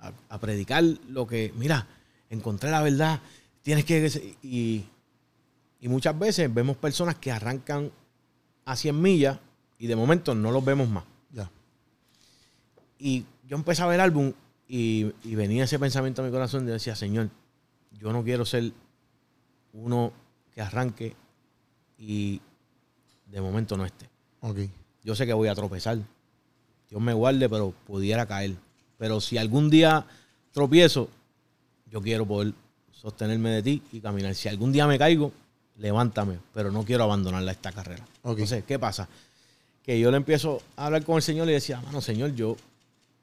a- a predicar lo que, mira, encontré la verdad, tienes que... Y, y muchas veces vemos personas que arrancan a 100 millas y de momento no los vemos más. Ya. Y yo empecé a ver el álbum y, y venía ese pensamiento a mi corazón de decía, Señor, yo no quiero ser uno que arranque y de momento no esté yo sé que voy a tropezar. Dios me guarde, pero pudiera caer. Pero si algún día tropiezo, yo quiero poder sostenerme de ti y caminar. Si algún día me caigo, levántame, pero no quiero abandonarla esta carrera. Ok. Entonces, ¿qué pasa? Que yo le empiezo a hablar con el Señor y decía, mano, Señor, yo,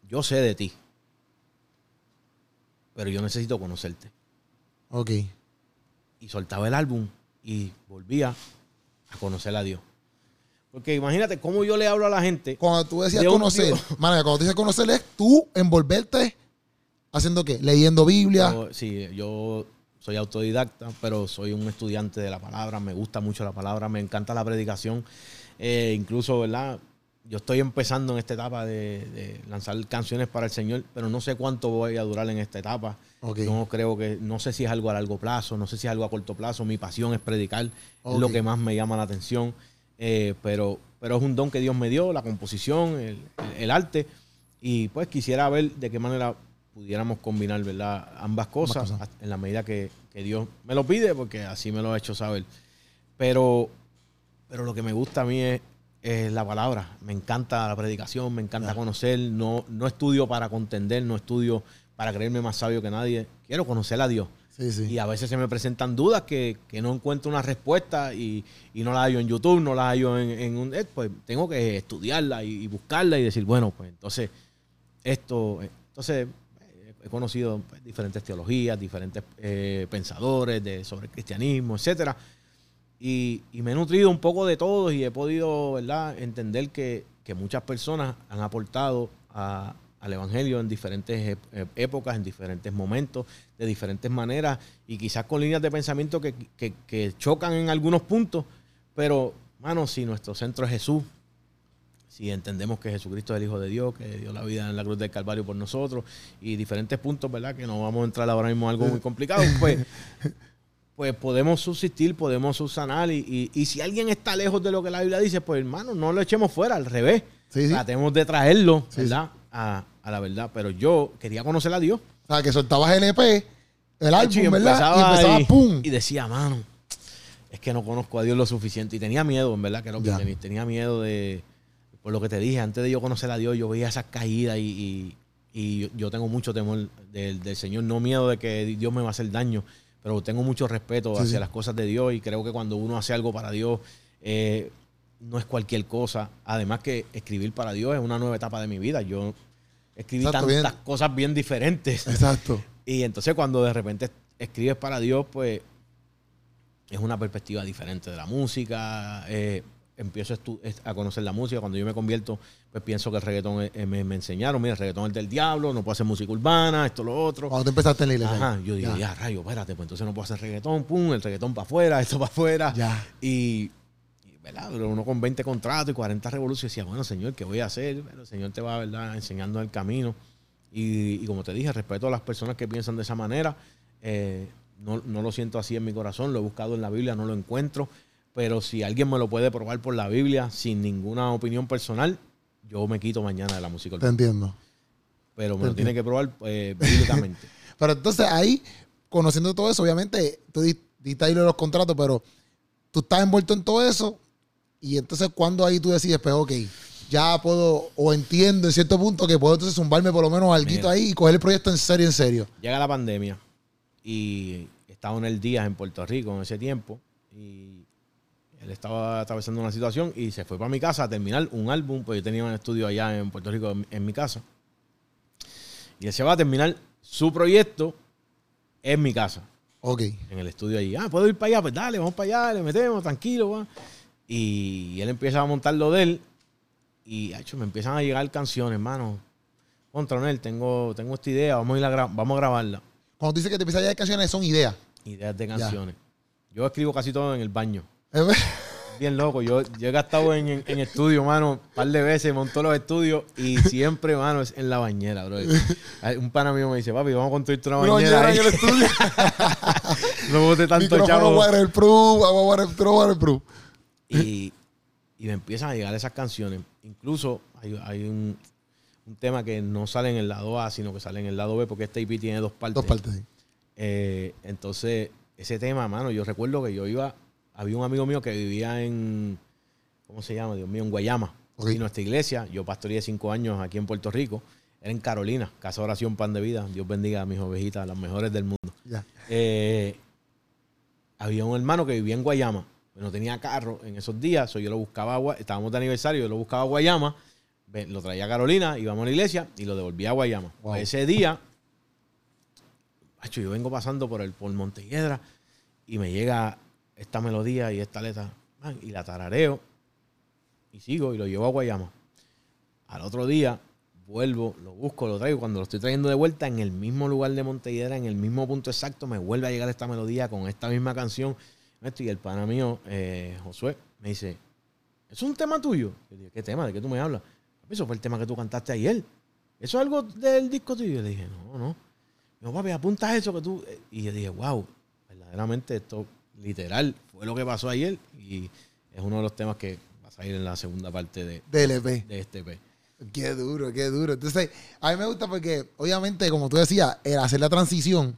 yo sé de ti, pero yo necesito conocerte. Ok. Y soltaba el álbum y volvía a conocer a Dios. Porque imagínate cómo yo le hablo a la gente. Cuando tú decías De conocer, mano, cuando tú dices conocer es tú envolverte haciendo qué? Leyendo Biblia. Yo, sí, yo soy autodidacta, pero soy un estudiante de la palabra. Me gusta mucho la palabra, me encanta la predicación. Eh, incluso, ¿verdad? Yo estoy empezando en esta etapa de, de lanzar canciones para el Señor, pero no sé cuánto voy a durar en esta etapa. No creo que, no sé si es algo a largo plazo, no sé si es algo a corto plazo. Mi pasión es predicar, es lo que más me llama la atención. eh, pero, pero es un don que Dios me dio, la composición, el, el arte. Y pues quisiera ver de qué manera pudiéramos combinar ¿verdad? ambas cosas, cosas. en la medida que, que Dios me lo pide, porque así me lo ha hecho saber. Pero, pero lo que me gusta a mí es, es la palabra. Me encanta la predicación, me encanta conocer. No, no estudio para contender, no estudio para creerme más sabio que nadie. Quiero conocer a Dios. Sí, sí. Y a veces se me presentan dudas que, que no encuentro una respuesta y, y no la hallo en YouTube, no la hallo en, en un... eh, Pues tengo que estudiarla y, y buscarla y decir, bueno, pues entonces esto... eh, Entonces eh, he conocido pues, diferentes teologías, diferentes eh, pensadores de, sobre el cristianismo, etcétera. Y, me he nutrido un poco de todos y he podido entender que, muchas personas han aportado al Evangelio en diferentes ep- ep- épocas, en diferentes momentos, de diferentes maneras y quizás con líneas de pensamiento que chocan en algunos puntos, pero, mano, si nuestro centro es Jesús, si entendemos que Jesucristo es el Hijo de Dios, que dio la vida en la cruz del Calvario por nosotros y diferentes puntos, ¿verdad? Que no vamos a entrar ahora mismo en algo muy complicado, pues, pues podemos subsistir, podemos subsanar y, y, y si alguien está lejos de lo que la Biblia dice, pues hermano, no lo echemos fuera, al revés. Sí, sí. Tratemos de traerlo, Sí, ¿verdad? A, a la verdad. Pero yo quería conocer a Dios. O sea, que soltabas el EP, el álbum, Y ¿verdad? empezaba y empezaba, ahí, ¡pum! Y decía, mano, es que no conozco a Dios lo suficiente. Y tenía miedo, en verdad, que lo que tenía. Tenía miedo de, por lo que te dije, antes de yo conocer a Dios, yo veía esas caídas y, y- y yo, yo tengo mucho temor del, del Señor. No miedo de que Dios me va a hacer daño, pero tengo mucho respeto Sí, hacia sí. las cosas de Dios y creo que cuando uno hace algo para Dios, eh, no es cualquier cosa. Además que escribir para Dios es una nueva etapa de mi vida. Yo escribí Exacto, tantas bien. cosas bien diferentes. Exacto. Y entonces cuando de repente escribes para Dios, pues es una perspectiva diferente de la música. eh, empiezo a, a conocer la música. Cuando yo me convierto, pues pienso que el reggaetón eh, me, me enseñaron, mira, el reggaetón es del diablo, no puedo hacer música urbana, esto, lo otro. Cuando tú empezaste en la iglesia. Ajá, yo digo, ya, rayo, espérate, pues entonces no puedo hacer reggaetón, pum, el reggaetón para afuera, esto para afuera. Ya. Y, y, ¿verdad? Uno con 20 contratos y 40 revoluciones decía, bueno, Señor, ¿qué voy a hacer? El Señor te va, ¿verdad?, enseñando el camino. Y, y como te dije, respeto a las personas que piensan de esa manera. Eh, no, no lo siento así en mi corazón, lo he buscado en la Biblia, no lo encuentro. Pero si alguien me lo puede probar por la Biblia sin ninguna opinión personal, yo me quito mañana de la música. Te entiendo. Pero me te lo tiene que probar eh, bíblicamente. Pero entonces ahí, conociendo todo eso, obviamente, tú di- diste ahí los contratos, pero tú estás envuelto en todo eso. Y entonces, cuando ahí tú decides, pues, ok, ya puedo, o entiendo en cierto punto que puedo entonces zumbarme por lo menos algo ahí y coger el proyecto en serio, en serio. Llega la pandemia y estaba en el día en Puerto Rico en ese tiempo y él estaba atravesando una situación y se fue para mi casa a terminar un álbum, pues yo tenía un estudio allá en Puerto Rico en, en mi casa. Y él se va a terminar su proyecto en mi casa, Ok. en el estudio allí. Ah, ¿puedo ir para allá? Pues dale, vamos para allá, le metemos, tranquilo. va. Y él empieza a montar lo de él y hecho, me empiezan a llegar canciones, hermano. Contra Nel, tengo, tengo esta idea, vamos a, ir a vamos a grabarla. Cuando tú dices que te empiezas a llegar canciones, son ideas. Ideas de canciones. Yo escribo casi todo en el baño. Bien loco. Yo, yo he gastado en, en, en estudio, mano, un par de veces, montó los estudios y siempre, mano, es en la bañera, bro. Un pana mío me dice, papi, vamos a construirte una bañera, bañera en el estudio. no bote tanto Micrófono chavo. waterproof, agua waterproof, waterproof. Y, y me empiezan a llegar esas canciones. Incluso hay, hay un, un tema que no sale en el lado A, sino que sale en el lado B, porque este IP tiene dos partes. Dos partes. sí. Eh, entonces, ese tema, mano, yo recuerdo que yo iba, había un amigo mío que vivía en, ¿cómo se llama? Dios mío, en Guayama. Y nuestra iglesia, yo pastoreé cinco años aquí en Puerto Rico, era en Carolina, Casa Oración Pan de Vida. Dios bendiga a mis ovejitas, las mejores del mundo. Eh, había un hermano que vivía en Guayama, pero no tenía carro en esos días, so yo lo buscaba, estábamos de aniversario, yo lo buscaba a Guayama, lo traía a Carolina, íbamos a la iglesia y lo devolvía a Guayama. Wow. Ese día, yo vengo pasando por el por Montelledra y me llega esta melodía y esta letra, y la tarareo y sigo y lo llevo a Guayama. Al otro día vuelvo, lo busco, lo traigo. Cuando lo estoy trayendo de vuelta en el mismo lugar de Montelledra, en el mismo punto exacto, me vuelve a llegar esta melodía con esta misma canción. Y el pana mío, eh, Josué, me dice, ¿eso es un tema tuyo? Yo dije, ¿qué tema? ¿De qué tú me hablas? Eso fue el tema que tú cantaste ayer. ¿Eso es algo del disco tuyo? Yo le dije, no, no. Dijo, papi, apunta eso que tú... Y yo dije, wow, verdaderamente esto literal fue lo que pasó ayer. Y es uno de los temas que va a salir en la segunda parte de, DLP. de este EP. Qué duro, qué duro. Entonces, a mí me gusta porque, obviamente, como tú decías, el hacer la transición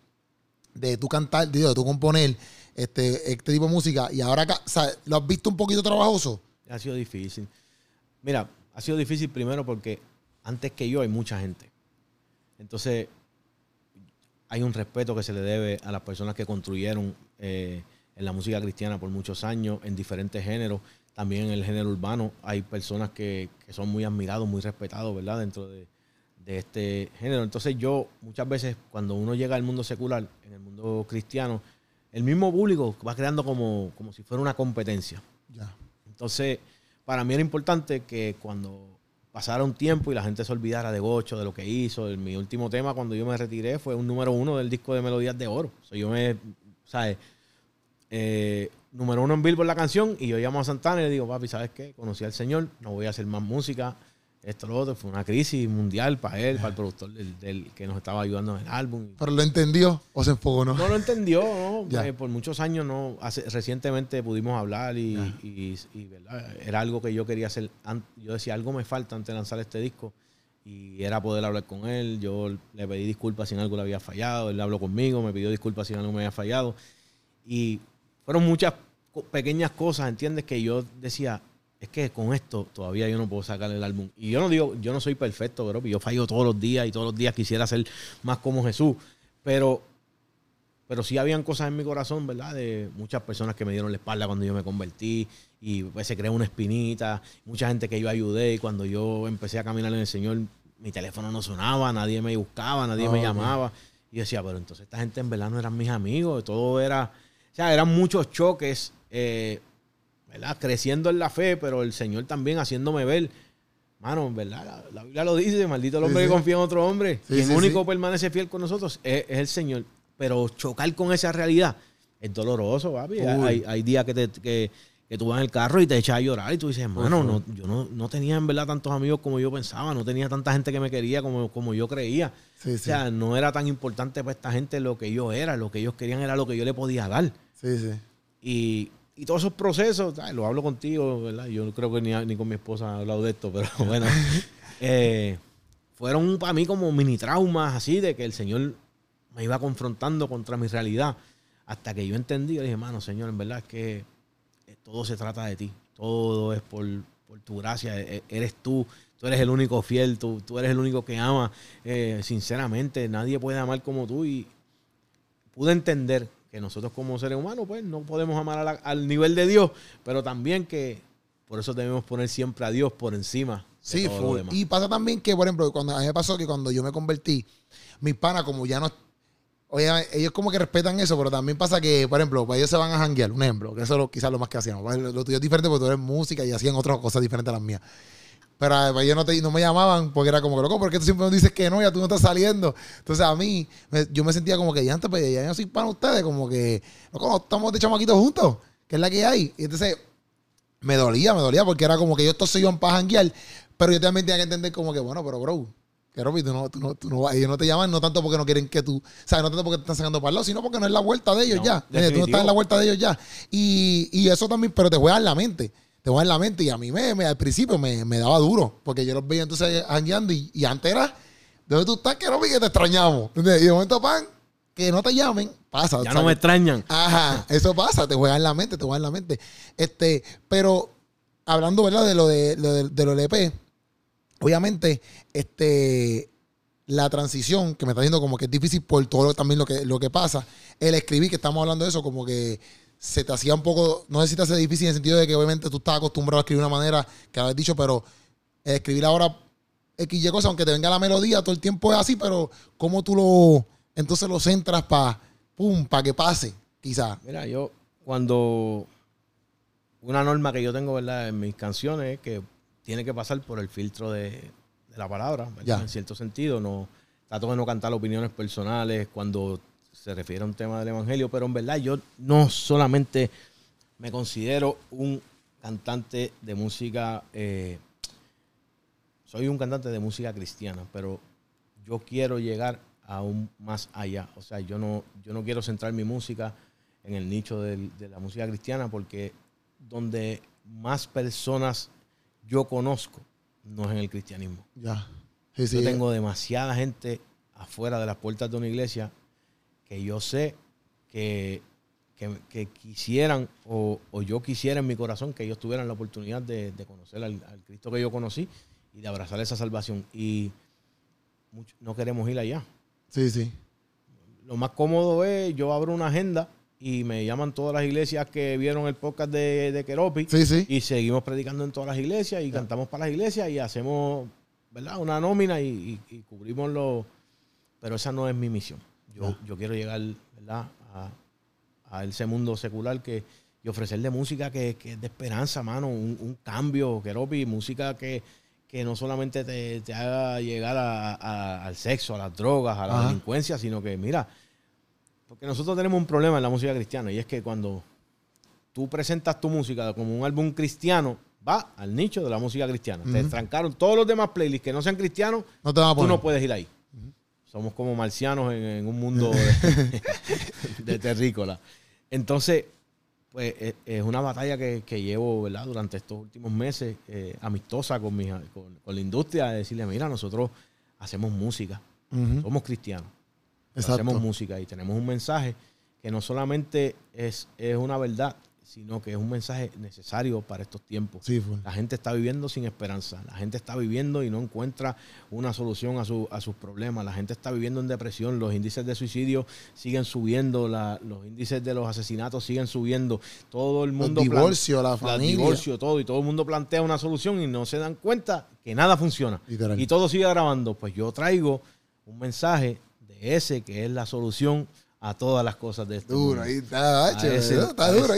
de tu cantar, de tu componer este, este tipo de música y ahora acá, o sea, ¿lo has visto un poquito trabajoso? Ha sido difícil. Mira, ha sido difícil primero porque antes que yo hay mucha gente. Entonces, hay un respeto que se le debe a las personas que construyeron eh, en la música cristiana por muchos años, en diferentes géneros. También en el género urbano hay personas que, que son muy admirados, muy respetados, ¿verdad? Dentro de, de este género. Entonces yo muchas veces cuando uno llega al mundo secular, en el mundo cristiano, el mismo público va creando como, como si fuera una competencia. Ya. Entonces, para mí era importante que cuando pasara un tiempo y la gente se olvidara de Gocho, de lo que hizo, el- mi último tema cuando yo me retiré fue un número uno del disco de Melodías de Oro. O sea, yo me, ¿sabes? Eh, número uno en Billboard la canción y yo llamo a Santana y le digo, papi, ¿sabes qué? Conocí al Señor, no voy a hacer más música. Esto, lo otro, fue una crisis mundial para él, para el productor del, del- que nos estaba ayudando en el álbum. ¿Pero lo entendió o se enfocó, no? No lo entendió, ¿no? Eh, por muchos años no. Hace- recientemente pudimos hablar y, Ya. y- y, ¿verdad? era algo que yo quería hacer. Yo decía, algo me falta antes de lanzar este disco. Y era poder hablar con él. Yo le pedí disculpas si en algo le había fallado. Él habló conmigo, me pidió disculpas si en algo me había fallado. Y fueron muchas pequeñas cosas, ¿entiendes? Que yo decía, es que con esto todavía yo no puedo sacar el álbum. Y yo no digo, yo no soy perfecto, bro. Yo fallo todos los días y todos los días quisiera ser más como Jesús. Pero pero sí habían cosas en mi corazón, ¿verdad? De muchas personas que me dieron la espalda cuando yo me convertí y pues se creó una espinita, mucha gente que yo ayudé y cuando yo empecé a caminar en el Señor, mi teléfono no sonaba, nadie me buscaba, nadie me Ok. llamaba. Y yo decía, pero entonces esta gente en verdad no eran mis amigos, todo era, sea, eran muchos choques, eh, ¿verdad? Creciendo en la fe, pero el Señor también haciéndome ver. Mano, ¿verdad? La, la Biblia lo dice, maldito el hombre Sí, que confía en otro hombre. Sí, Quien sí, único permanece fiel con nosotros es, es el Señor. Pero chocar con esa realidad es doloroso, papi. Hay, hay días que, te, que, que tú vas en el carro y te echas a llorar y tú dices, hermano, no, yo no, no tenía en verdad tantos amigos como yo pensaba, no tenía tanta gente que me quería como, como yo creía. O sea, no era tan importante para esta gente lo que yo era, lo que ellos querían era lo que yo le podía dar. Sí, sí. Y, y todos esos procesos, lo hablo contigo, ¿verdad? Yo no creo que ni, ni con mi esposa he hablado de esto, pero bueno, eh, fueron para mí como mini traumas así de que el Señor me iba confrontando contra mi realidad. Hasta que yo entendí, yo dije, hermano, Señor, en verdad es que eh, todo se trata de ti. Todo es por, por tu gracia. E- e- Eres tú. Tú eres el único fiel. Tú, tú eres el único que ama. Eh, sinceramente, nadie puede amar como tú. Y pude entender que nosotros como seres humanos, pues, no podemos amar la- al nivel de Dios. Pero también que por eso debemos poner siempre a Dios por encima. de Sí, todo lo demás. Y pasa también que, por ejemplo, cuando a mí me pasó que cuando yo me convertí, mis panas, como ya no. Oye, ellos como que respetan eso, pero también pasa que, por ejemplo, pues ellos se van a janguear, un ejemplo, que eso es lo- quizás lo más que hacíamos. Pues, Lo, lo tuyo es diferente porque tú eres música y hacían otras cosas diferentes a las mías. Pero eh, pues, ellos no, te- no me llamaban porque era como que, loco, porque tú siempre nos dices que no, ya tú no estás saliendo. Entonces a mí, me- yo me sentía como que ya antes, pues ya yo soy para ustedes, como que, loco, no estamos de chamaquitos juntos, que es la que hay. Y entonces me dolía, me dolía porque era como que ellos todos se iban para janguear, pero yo también tenía que entender como que, bueno, pero bro, que Robbie, tú no, tú no, tú no vas- ellos no te llaman no tanto porque no quieren que tú, o sea, no tanto porque te están sacando para el lado, sino porque no es la vuelta de ellos No, ya. ¿entiendes? Tú no definitivo. estás en la vuelta de ellos ya. Y, y eso también, pero te juega en la mente. Te juega en la mente. Y a mí me, me- al principio me, me daba duro, porque yo los veía entonces jangueando y, y antes era, ¿dónde tú estás? Que Robbie, que te extrañamos. Y de momento, pan, que no te llamen, pasa. Ya no me extrañan. Ajá, eso pasa, te juega en la mente, te juega en la mente. Este, pero hablando, ¿verdad? De lo de, lo de, de lo del EP, obviamente, este, la transición que me está diciendo como que es difícil por todo lo- también lo que, lo que pasa. El escribir, que estamos hablando de eso, como que se te hacía un poco, no sé si te hace difícil en el sentido de que obviamente tú estás acostumbrado a escribir de una manera que habías dicho, pero el escribir ahora X y cosas, aunque te venga la melodía, todo el tiempo es así, pero ¿cómo tú lo, entonces lo centras para, pum, para que pase, quizás? Mira, yo cuando una norma que yo tengo, ¿verdad? En mis canciones es que tiene que pasar por el filtro de, de la palabra, ¿verdad? Ya. En cierto sentido, no trato de no cantar opiniones personales cuando se refiere a un tema del evangelio, pero en verdad yo no solamente me considero un cantante de música, eh, soy un cantante de música cristiana, pero yo quiero llegar aún más allá. O sea, yo no, yo no quiero centrar mi música en el nicho del- de la música cristiana porque donde más personas yo conozco no es en el cristianismo. Ya. Sí, sí. Yo tengo demasiada gente afuera de las puertas de una iglesia que yo sé que, que- que quisieran o, o yo quisiera en mi corazón que ellos tuvieran la oportunidad de, de conocer al, al Cristo que yo conocí y de abrazar esa salvación. Y mucho- no queremos ir allá. Sí, sí. Lo más cómodo es yo abro una agenda y me llaman todas las iglesias que vieron el podcast de, de Keropi Sí, sí. y seguimos predicando en todas las iglesias y cantamos para las iglesias y hacemos ¿verdad? una nómina y, y- y cubrimos lo... Pero esa no es mi misión. Yo, quiero llegar ¿verdad? A, a ese mundo secular que, y ofrecerle música que, que es de esperanza, mano, un, un cambio, Keropi, música que, que no solamente te, te haga llegar a- a- al sexo, a las drogas, a la Ajá. delincuencia, sino que, mira, porque nosotros tenemos un problema en la música cristiana y es que cuando tú presentas tu música como un álbum cristiano, va al nicho de la música cristiana. Te trancaron todos los demás playlists que no sean cristianos, No te van a tú no puedes ir ahí. Somos como marcianos en, en un mundo de, de terrícola. Entonces, pues es, es una batalla que, que llevo ¿verdad? durante estos últimos meses, eh, amistosa con, mi, con, con la industria, de decirle, mira, nosotros hacemos música, somos cristianos, hacemos música y tenemos un mensaje que no solamente es, es una verdad, sino que es un mensaje necesario para estos tiempos. Sí. La gente está viviendo sin esperanza. La gente está viviendo y no encuentra una solución a, su- a sus problemas. La gente está viviendo en depresión. Los índices de suicidio siguen subiendo. la- los índices de los asesinatos siguen subiendo. Todo el mundo. plan- divorcios, la familia. divorcios, todo. Y todo el mundo plantea una solución y no se dan cuenta que nada funciona. Y todo sigue grabando. Pues yo traigo un mensaje de ese que es la solución a todas las cosas de este Duro, ahí está, duro, ese-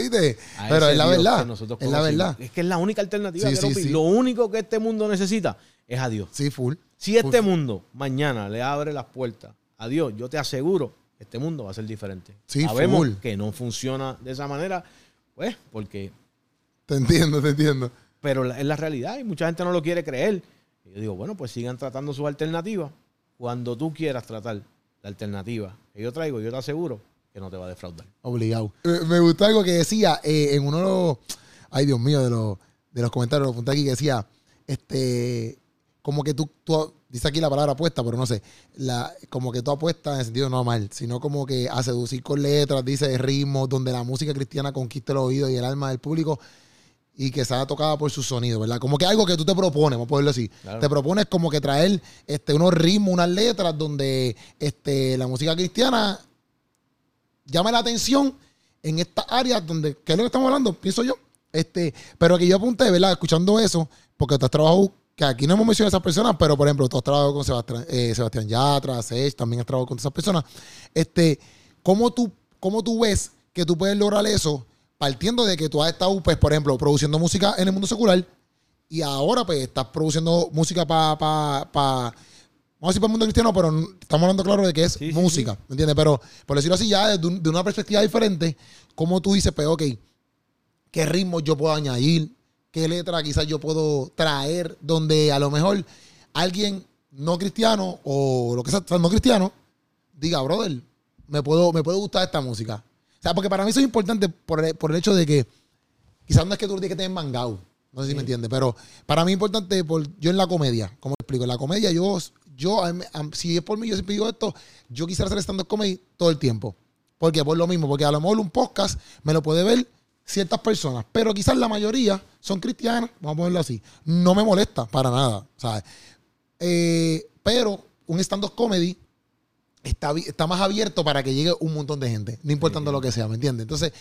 ¿viste? Pero es la verdad. Es la verdad. Es que es la única alternativa. Sí, sí, sí. Lo único que este mundo necesita es a Dios. Sí, full. Si este Full. mundo mañana le abre las puertas a Dios, yo te aseguro que este mundo va a ser diferente. Sí, Sabemos full. que no funciona de esa manera, pues, porque. Te entiendo, te entiendo. Pero es la realidad y mucha gente no lo quiere creer. Y yo digo, bueno, pues sigan tratando sus alternativas. Cuando tú quieras tratar la alternativa yo traigo, yo te aseguro que no te va a defraudar. Obligado. Eh, Me gustó algo que decía eh, en uno de los. Ay, Dios mío, de los, de los comentarios, lo apunté aquí, que decía. Este. Como que tú, tú- Dice aquí la palabra apuesta, pero no sé. La, como que tú apuestas en el sentido no mal, sino como que a seducir con letras, dice ritmos, donde la música cristiana conquiste el oído y el alma del público y que sea tocada por su sonido, ¿verdad? Como que algo que tú te propones, vamos a ponerlo así. Claro. Te propones como que traer este, unos ritmos, unas letras donde este, la música cristiana llame la atención en estas áreas donde, ¿qué es lo que estamos hablando? Pienso yo. Este, pero que yo apunté, ¿verdad? Escuchando eso, porque tú has trabajado, que aquí no hemos mencionado a esas personas, pero por ejemplo, tú has trabajado con Sebastián, eh, Sebastián Yatra, Sech, también has trabajado con esas personas. Este, ¿cómo tú, ¿Cómo tú ves que tú puedes lograr eso partiendo de que tú has estado, pues, por ejemplo, produciendo música en el mundo secular y ahora, pues, estás produciendo música para, pa, pa- vamos a decir para el mundo cristiano, pero estamos hablando claro de que es Sí, sí, música, ¿me entiendes? Pero, por decirlo así, ya desde un- de una perspectiva diferente, ¿cómo tú dices, pues, ok, qué ritmos yo puedo añadir, qué letra quizás yo puedo traer, donde a lo mejor alguien no cristiano o lo que sea, no cristiano, diga, brother, me puedo, me puede gustar esta música. O sea, porque para mí eso es importante por el, por el hecho de que quizás no es que tú tienes que tener mangado, no sé si me entiendes, pero para mí es importante, por, yo en la comedia, como explico, en la comedia yo, yo si es por mí, yo siempre digo esto, yo quisiera hacer stand-up comedy todo el tiempo. ¿Por qué? Por lo mismo, porque a lo mejor un podcast me lo puede ver ciertas personas, pero quizás la mayoría son cristianas, vamos a ponerlo así. No me molesta para nada, ¿sabes? Eh, pero un stand-up comedy está, está más abierto para que llegue un montón de gente, no importando lo que sea, ¿me entiendes? Entonces,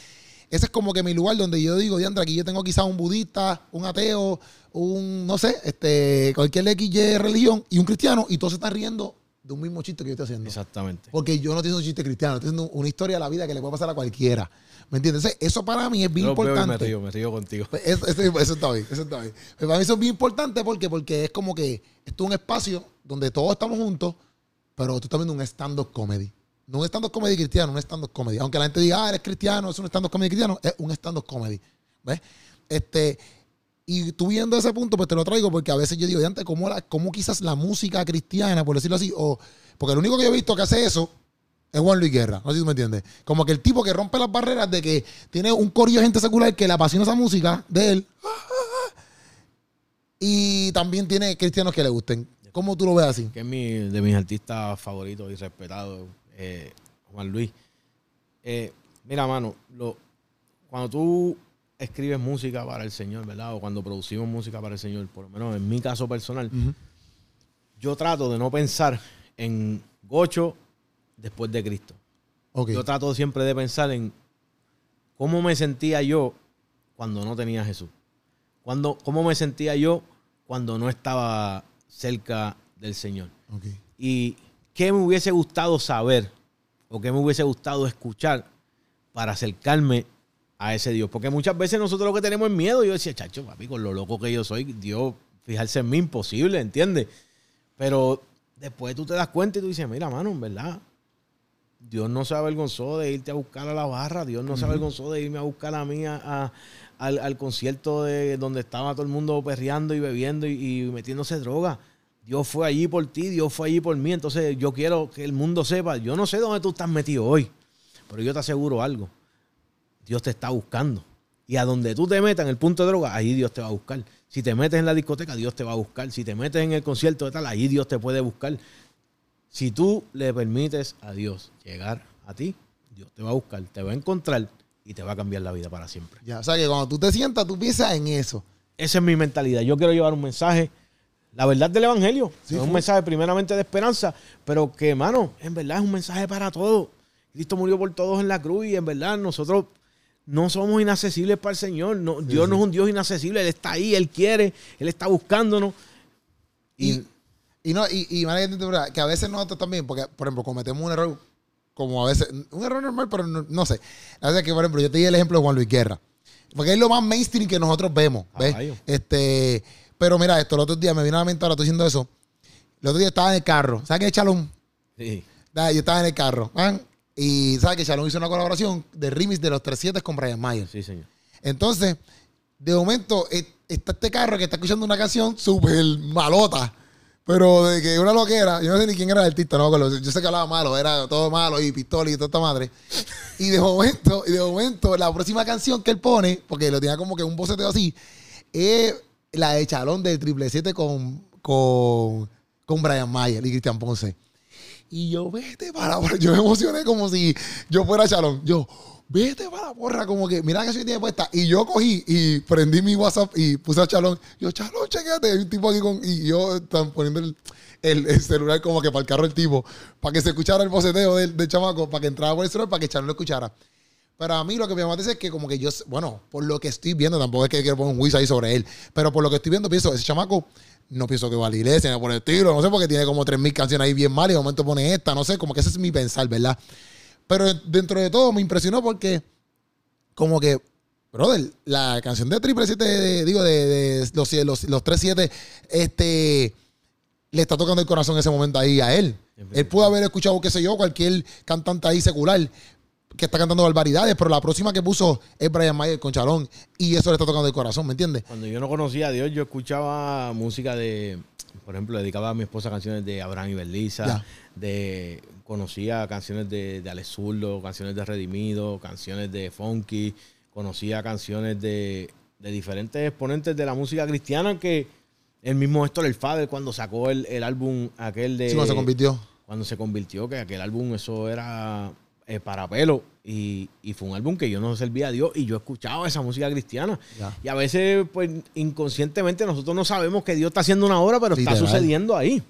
ese es como que mi lugar donde yo digo, diantra, aquí yo tengo quizás un budista, un ateo, un, no sé, este, cualquier XY religión y un cristiano, y todos se están riendo de un mismo chiste que yo estoy haciendo. Exactamente. Porque yo no estoy haciendo un chiste cristiano, estoy haciendo una historia de la vida que le puede pasar a cualquiera. ¿Me entiendes? Entonces, Eso para mí es bien Yo y me importante. río, me río contigo. Pues Eso, eso- eso está bien, eso está bien. Pero para mí eso es bien importante porque, porque es como que esto es un espacio donde todos estamos juntos, pero tú estás viendo un stand-up comedy. No un stand-up comedy cristiano, un stand-up comedy. Aunque la gente diga, ah, eres cristiano, es un stand-up comedy cristiano, es un stand-up comedy. ¿Ves? Este, y tú viendo ese punto, pues te lo traigo porque a veces yo digo, antes, ¿cómo, la, cómo quizás la música cristiana, por decirlo así, o porque el único que yo he visto que hace eso Es Juan Luis Guerra, no sé si tú me entiendes. Como que el tipo que rompe las barreras de que tiene un corillo de gente secular que le apasiona esa música de él. Y también tiene cristianos que le gusten. ¿Cómo tú lo ves así? Que es mi, de mis artistas favoritos y respetados, eh, Juan Luis. Eh, mira, mano, lo, cuando tú escribes música para el Señor, ¿verdad? O cuando producimos música para el Señor, por lo menos en mi caso personal, yo trato de no pensar en Gocho después de Cristo. Ok. Yo trato siempre de pensar en cómo me sentía yo cuando no tenía a Jesús. Cuando, cómo me sentía yo cuando no estaba cerca del Señor. Y qué me hubiese gustado saber o qué me hubiese gustado escuchar para acercarme a ese Dios. Porque muchas veces nosotros lo que tenemos es miedo. Yo decía, chacho, papi, con lo loco que yo soy, Dios, fijarse en mí, imposible, ¿entiendes? Pero después tú te das cuenta y tú dices, mira, mano, en verdad, Dios no se avergonzó de irte a buscar a la barra, Dios no se avergonzó de irme a buscar a mí a- a- al, al concierto de donde estaba todo el mundo perreando y bebiendo y, y metiéndose droga. Dios fue allí por ti, Dios fue allí por mí. Entonces yo quiero que el mundo sepa, yo no sé dónde tú estás metido hoy, pero yo te aseguro algo. Dios te está buscando. Y a donde tú te metas en el punto de droga, ahí Dios te va a buscar. Si te metes en la discoteca, Dios te va a buscar. Si te metes en el concierto de tal, ahí Dios te puede buscar. Si tú le permites a Dios llegar a ti, Dios te va a buscar, te va a encontrar y te va a cambiar la vida para siempre. Ya, o sea que cuando tú te sientas, tú piensas en eso. Esa es mi mentalidad. Yo quiero llevar un mensaje, la verdad del Evangelio. Sí, es un mensaje primeramente de esperanza, pero que, hermano, en verdad es un mensaje para todos. Cristo murió por todos en la cruz y en verdad nosotros no somos inaccesibles para el Señor. No, Dios no es un Dios inaccesible. Él está ahí, Él quiere, Él está buscándonos. Y, Y, y no, y, y que a veces nosotros también, porque, por ejemplo, cometemos un error, como a veces, un error normal, pero no, no sé. A veces que, por ejemplo, yo te di el ejemplo de Juan Luis Guerra. Porque es lo más mainstream que nosotros vemos. ¿ves? Caballo. Este, pero mira esto, el otro día me vino a la mente ahora, estoy diciendo eso. El otro día estaba en el carro. ¿Sabes qué es Chalón? sí, Yo estaba en el carro. ¿van? Y sabes que Chalón hizo una colaboración de remix de los 37 con Brian Mayer. sí, señor. Entonces, de momento, eh, está este carro que está escuchando una canción súper malota. Pero de que una loquera, yo no sé ni quién era el artista, no, yo sé que hablaba malo, era todo malo y pistola y toda esta madre. Y de momento, y de momento, la próxima canción que él pone, porque lo tenía como que un boceteo así, es la de Chalón del Triple 7 con, con, con Brian Mayer y Cristian Ponce. Y yo, vete para Yo me emocioné como si yo fuera Chalón. Yo, vete para la porra, como que, mira que soy tiene puesta. Y yo cogí y prendí mi WhatsApp y puse a Chalón. Yo, Chalón, chequéate. Hay un tipo aquí con. Y yo están poniendo el, el- el celular como que para el carro el tipo, para que se escuchara el boceteo del, del chamaco, para que entrara por el celular, para que Chalón lo escuchara. Pero a mí lo que me mata es que como que yo, bueno, por lo que estoy viendo, tampoco es que quiero poner un whiz ahí sobre él, pero por lo que estoy viendo, pienso, ese chamaco, no pienso que va a la iglesia, por el estilo, no sé, porque tiene como 3.000 canciones ahí bien mal y de momento pone esta, no sé, como que ese es mi pensar, ¿verdad? Pero dentro de todo me impresionó porque, como que, brother, la canción de Triple 7, de- digo, de, de los, los, los 3-7, este, le está tocando el corazón en ese momento ahí a él. Él pudo haber escuchado, qué sé yo, cualquier cantante ahí secular que está cantando barbaridades, pero la próxima que puso es Brian Mayer con Chalón y eso le está tocando el corazón, ¿me entiendes? Cuando yo no conocía a Dios, yo escuchaba música de, por ejemplo, dedicaba a mi esposa canciones de Abraham y Berliza, de conocía canciones de, de Alex Zurdo, canciones de Redimido, canciones de Funky, conocía canciones de, de diferentes exponentes de la música cristiana que el mismo Héctor El Fader cuando sacó el, el álbum aquel de Sí, cuando se convirtió. cuando se convirtió, que aquel álbum eso era eh, para pelo y, y fue un álbum que yo no servía a Dios y yo escuchaba esa música cristiana. Ya. Y a veces, pues inconscientemente nosotros no sabemos que Dios está haciendo una obra, pero está sucediendo ahí.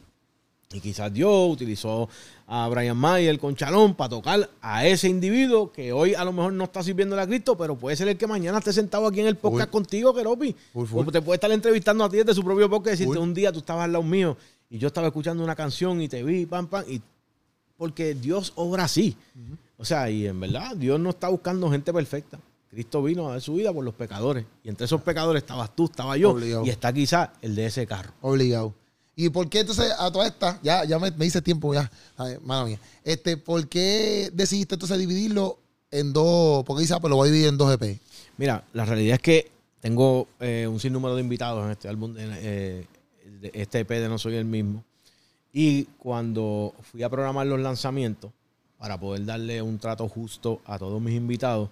Y quizás Dios utilizó a Brian Mayer con Chalón para tocar a ese individuo que hoy a lo mejor no está sirviendo a Cristo, pero puede ser el que mañana esté sentado aquí en el podcast contigo, Keropi. O te puede estar entrevistando a ti desde su propio podcast y decirte un día tú estabas al lado mío y yo estaba escuchando una canción y te vi, pam, pam, y porque Dios obra así. O sea, y en verdad, Dios no está buscando gente perfecta. Cristo vino a dar su vida por los pecadores. Y entre esos pecadores estabas tú, estaba yo. Obligado. Y está quizás el de ese carro. Obligado. ¿Y por qué entonces a toda esta, ya, ya me, me hice tiempo ya, mala mía, este, ¿por qué decidiste entonces dividirlo en dos, porque dice, ah, pues lo voy a dividir en dos EP? Mira, la realidad es que tengo eh, un sinnúmero de invitados en este álbum, eh, de este EP de No Soy el Mismo. Y cuando fui a programar los lanzamientos, para poder darle un trato justo a todos mis invitados,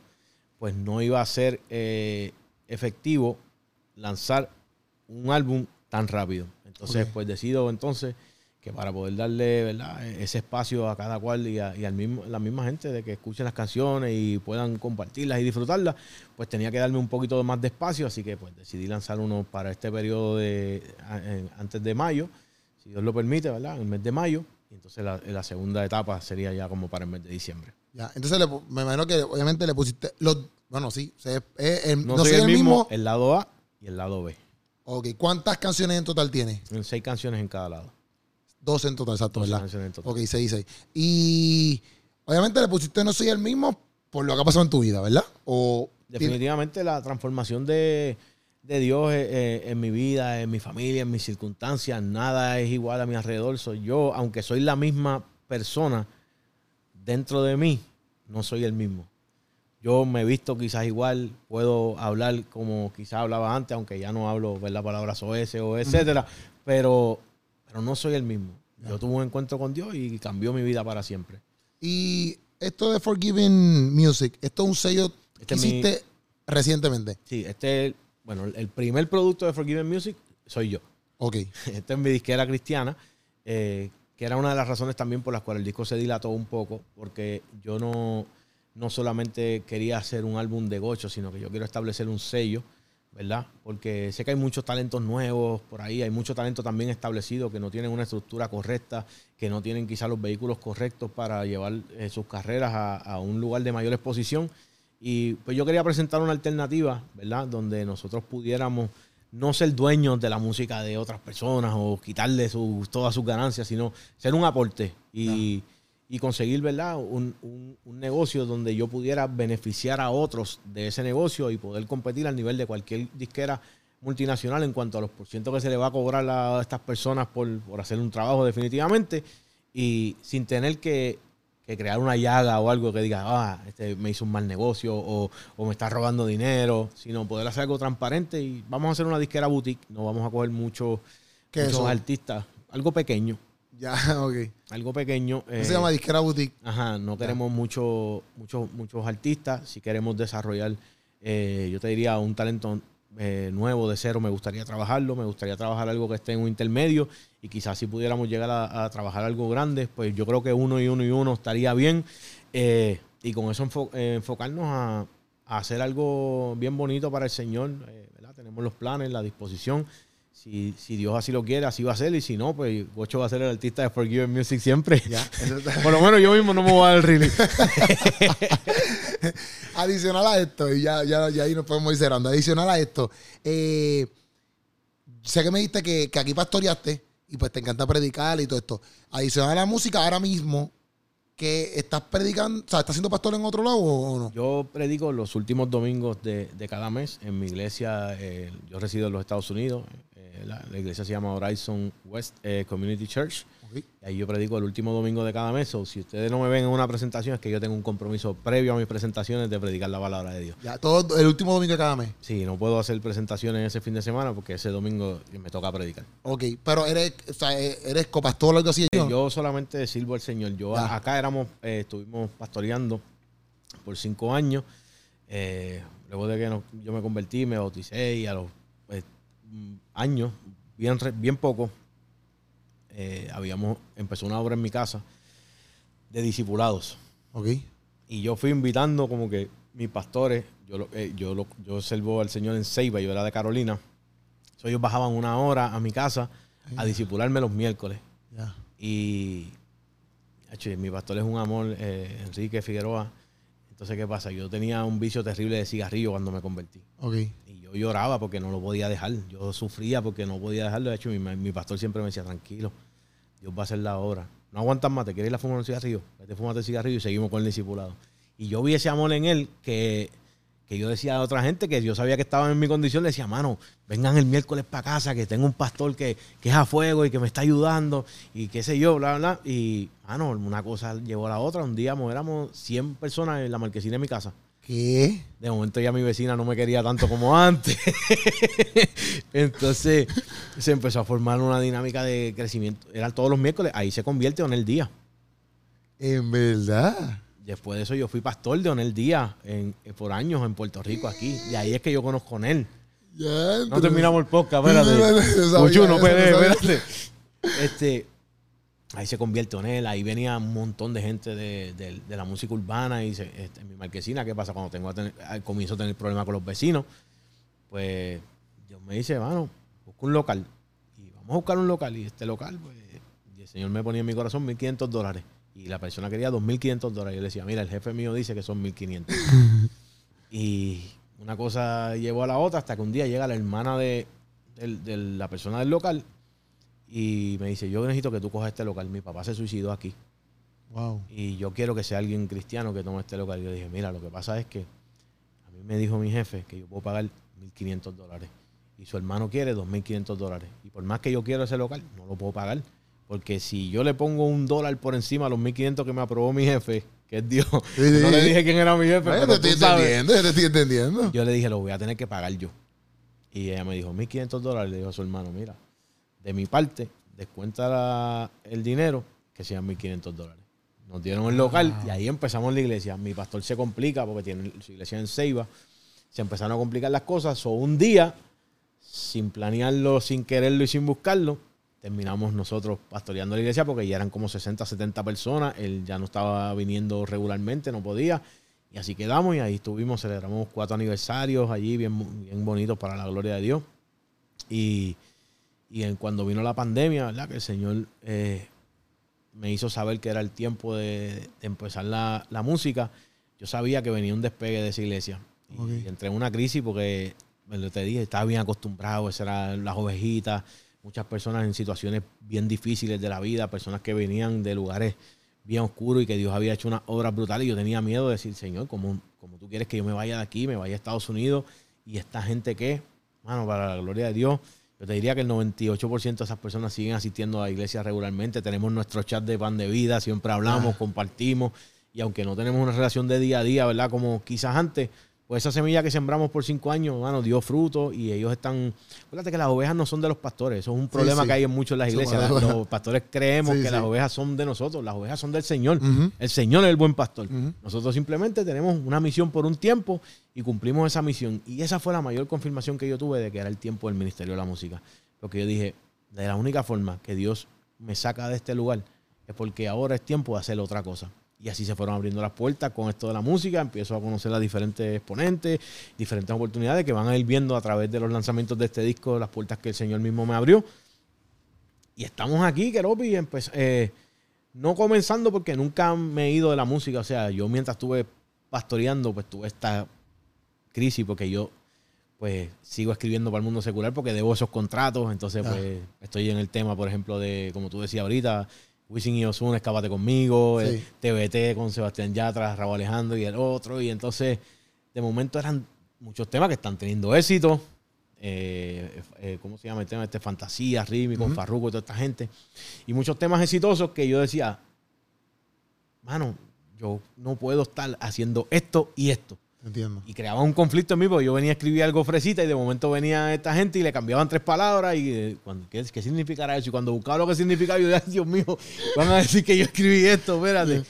pues no iba a ser eh, efectivo lanzar un álbum tan rápido. Entonces, pues decido entonces que para poder darle ¿verdad? ese espacio a cada cual y a, y al mismo, la misma gente de que escuchen las canciones y puedan compartirlas y disfrutarlas, pues tenía que darme un poquito más de espacio, así que pues decidí lanzar uno para este periodo de antes de mayo, si Dios lo permite, ¿verdad? En el mes de mayo, y entonces la, la segunda etapa sería ya como para el mes de diciembre. Ya, entonces le me imagino que obviamente le pusiste los. Bueno, sí. o sea, es el- No, no, soy soy el mismo, el lado A y el lado B. Ok, ¿cuántas canciones en total tiene? En seis canciones en cada lado. 12 en total, exacto, 12 ¿verdad? canciones en total. Ok, 6 y 6. Y obviamente le pusiste no soy el mismo por lo que ha pasado en tu vida, ¿verdad? O Definitivamente la transformación de, de Dios eh, eh, en mi vida, en mi familia, en mis circunstancias, nada es igual a mi alrededor. Soy yo, aunque soy la misma persona, dentro de mí, no soy el mismo. Yo me he visto quizás igual, puedo hablar como quizás hablaba antes, aunque ya no hablo ver la palabra OS o etcétera, pero, pero no soy el mismo. Yo tuve un encuentro con Dios y cambió mi vida para siempre. Y esto de Forgiving Music, esto es un sello Este que mi- hiciste recientemente. Sí, este es, bueno, el primer producto de Forgiven Music soy yo. Ok. Esta es mi disquera cristiana, eh, que era una de las razones también por las cuales el disco se dilató un poco, porque yo no, no solamente quería hacer un álbum de gocho, sino que yo quiero establecer un sello, ¿verdad? Porque sé que hay muchos talentos nuevos por ahí, hay mucho talento también establecido que no tienen una estructura correcta, que no tienen quizás los vehículos correctos para llevar eh, sus carreras a, a un lugar de mayor exposición. Y pues yo quería presentar una alternativa, ¿verdad? Donde nosotros pudiéramos no ser dueños de la música de otras personas o quitarle sus- todas sus ganancias, sino ser un aporte y, y conseguir, ¿verdad? Un, un- un negocio donde yo pudiera beneficiar a otros de ese negocio y poder competir al nivel de cualquier disquera multinacional en cuanto a los porcientos que se le va a cobrar a estas personas por, por hacer un trabajo definitivamente y sin tener que, que crear una llaga o algo que diga, ah, este me hizo un mal negocio o, o me está robando dinero, sino poder hacer algo transparente y vamos a hacer una disquera boutique, no vamos a coger mucho, ¿Qué es muchos eso? artistas, algo pequeño, Ya, ok. algo pequeño. Eh, se llama Disquera Boutique. Ajá, no queremos mucho, muchos muchos artistas. Si queremos desarrollar, eh, yo te diría, un talento eh, nuevo de cero, me gustaría trabajarlo. Me gustaría trabajar algo que esté en un intermedio. Y quizás si pudiéramos llegar a, a trabajar algo grande, pues yo creo que uno y uno y uno estaría bien. Eh, y con eso enfo- eh, enfocarnos a, a hacer algo bien bonito para el Señor. Tenemos los planes, la disposición. Si, si Dios así lo quiere, así va a ser. Y si no, pues Gocho va a ser el artista de Forgiven Music siempre. Ya. Por lo menos yo mismo no me voy a dar el release. Adicional a esto, y ya, ya, ya ahí nos podemos ir cerrando. Adicional a esto, eh, sé que me dijiste que, que aquí pastoreaste y pues te encanta predicar y todo esto. Adicional a la música, ahora mismo, que estás predicando, o sea, ¿estás siendo pastor en otro lado o, no? Yo predico los últimos domingos de, de cada mes en mi iglesia. eh, yo resido en los Estados Unidos. eh, la, la iglesia se llama Horizon West eh, Community Church. Y ahí yo predico el último domingo de cada mes. O si ustedes no me ven en una presentación, es que yo tengo un compromiso previo a mis presentaciones de predicar la palabra de Dios. Ya, todo el último domingo de cada mes. Sí, no puedo hacer presentaciones ese fin de semana porque ese domingo me toca predicar. Ok, pero eres, o sea, eh, eres copastor o algo así. ¿no? Yo solamente sirvo al Señor. Yo Ya. acá éramos, eh, estuvimos pastoreando por cinco años. Eh, luego de que no- yo me convertí, me bauticé y a los pues, mm, años, bien, bien poco, eh, habíamos empezó una obra en mi casa de discipulados. Ok. Y yo fui invitando como que mis pastores, yo, lo- eh, yo, lo- yo servo al Señor en Ceiba, yo era de Carolina. So, ellos bajaban una hora a mi casa a disipularme los miércoles. Ya. Y hecho, mi pastor es un amor, eh, Enrique Figueroa. Entonces, ¿qué pasa? Yo tenía un vicio terrible de cigarrillo cuando me convertí. Ok. Y yo lloraba porque no lo podía dejar. Yo sufría porque no podía dejarlo. De hecho, mi, mi pastor siempre me decía, tranquilo, Dios va a hacer la obra. No aguantas más, te quieres ir a fumar un cigarrillo. Vete, fumate el cigarrillo y seguimos con el discipulado. Y yo vi ese amor en él que, que yo decía a otra gente que yo sabía que estaban en mi condición. Le decía, mano, vengan el miércoles para casa, que tengo un pastor que, que es a fuego y que me está ayudando y qué sé yo, bla, bla. Y, mano, una cosa llevó a la otra. Un día mo, éramos 100 personas en la marquesina de mi casa. ¿Qué? De momento ya mi vecina no me quería tanto como antes. Entonces se empezó a formar una dinámica de crecimiento. Eran todos los miércoles, ahí se convierte en el día. En verdad. Después de eso yo fui pastor de Onel Díaz en, por años en Puerto Rico aquí. Y ahí es que yo conozco a él. Ya, No terminamos el podcast, espérate. Mucho, no peleé, espérate. Este, ahí se convierte en él, ahí venía un montón de gente de, de- de la música urbana y se, este, en mi marquesina, ¿qué pasa? Cuando tengo a tener- al comienzo a tener problemas con los vecinos, pues Dios me dice, mano, busca un local. Y vamos a buscar un local. Y este local, pues, y el Señor me ponía en mi corazón 1.500 dólares. Y la persona quería 2.500 dólares. Yo le decía, mira, el jefe mío dice que son 1.500. y una cosa llevó a la otra hasta que un día llega la hermana de, de la persona del local y me dice, yo necesito que tú cojas este local. Mi papá se suicidó aquí Wow. y yo quiero que sea alguien cristiano que tome este local. Y yo dije, mira, lo que pasa es que a mí me dijo mi jefe que yo puedo pagar 1.500 dólares y su hermano quiere 2.500 dólares. Y por más que yo quiero ese local, no lo puedo pagar. Porque si yo le pongo un dólar por encima de los 1.500 que me aprobó mi jefe, que es Dios, Sí, sí, no le dije quién era mi jefe, Ay, pero te tú estoy sabes. entendiendo, yo te estoy entendiendo. Yo le dije, lo voy a tener que pagar yo. Y ella me dijo, 1.500 dólares. Le dijo a su hermano, mira, de mi parte, descuenta el dinero, que sean 1.500 dólares. Nos dieron el local y ahí empezamos la iglesia. Mi pastor se complica porque tiene su iglesia en Ceiba. Se empezaron a complicar las cosas. O un día, sin planearlo, sin quererlo y sin buscarlo, terminamos nosotros pastoreando la iglesia porque ya eran como 60, 70 personas. Él ya no estaba viniendo regularmente, no podía. Y así quedamos y ahí estuvimos, celebramos cuatro aniversarios allí, bien, bien bonitos para la gloria de Dios. Y, y en- cuando vino la pandemia, ¿verdad? Que el Señor eh, me hizo saber que era el tiempo de, de empezar la, la música, yo sabía que venía un despegue de esa iglesia. Y, Ok. entré en una crisis porque, bueno, te dije, estaba bien acostumbrado, esas eran las ovejitas, muchas personas en situaciones bien difíciles de la vida, personas que venían de lugares bien oscuros y que Dios había hecho unas obras brutales. Y yo tenía miedo de decir, Señor, como, como tú quieres que yo me vaya de aquí, me vaya a Estados Unidos y esta gente que, mano, para la gloria de Dios, yo te diría que el 98% de esas personas siguen asistiendo a la iglesia regularmente. Tenemos nuestro chat de pan de vida, siempre hablamos, Ah. compartimos. Y aunque no tenemos una relación de día a día, ¿verdad? Como quizás antes, pues esa semilla que sembramos por cinco años, hermano, dio fruto y ellos están. Acuérdate que las ovejas no son de los pastores. Eso es un problema sí. que hay en muchas de las iglesias. Los pastores creemos Sí, que las ovejas son de nosotros. Las ovejas son del Señor. El Señor es el buen pastor. Nosotros simplemente tenemos una misión por un tiempo y cumplimos esa misión. Y esa fue la mayor confirmación que yo tuve de que era el tiempo del ministerio de la música. Porque yo dije, de la única forma que Dios me saca de este lugar es porque ahora es tiempo de hacer otra cosa. Y así se fueron abriendo las puertas con esto de la música. Empiezo a conocer a diferentes exponentes, diferentes oportunidades que van a ir viendo a través de los lanzamientos de este disco, las puertas que el Señor mismo me abrió. Y estamos aquí, Keropi, eh, no comenzando porque nunca me he ido de la música. O sea, yo mientras estuve pastoreando, pues tuve esta crisis porque yo pues sigo escribiendo para el mundo secular porque debo esos contratos. Entonces, Ah. pues estoy en el tema, por ejemplo, de, como tú decías ahorita, Wisin y Ozuna, Escápate conmigo, Sí. el TBT con Sebastián Yatra, Raúl Alejandro y el otro. Y entonces, de momento eran muchos temas que están teniendo éxito. Eh, eh, ¿Cómo se llama el tema? Este Fantasía, Rimi, con Ujú. Farruko y toda esta gente. Y muchos temas exitosos que yo decía, mano, yo no puedo estar haciendo esto y esto. Entiendo. Y creaba un conflicto en mí porque yo venía a escribir algo fresita y de momento venía esta gente y le cambiaban tres palabras y eh, cuando- ¿qué, qué significará eso? Y cuando buscaba lo que significaba, yo decía, "Ay, Dios mío, van a decir que yo escribí esto, espérate.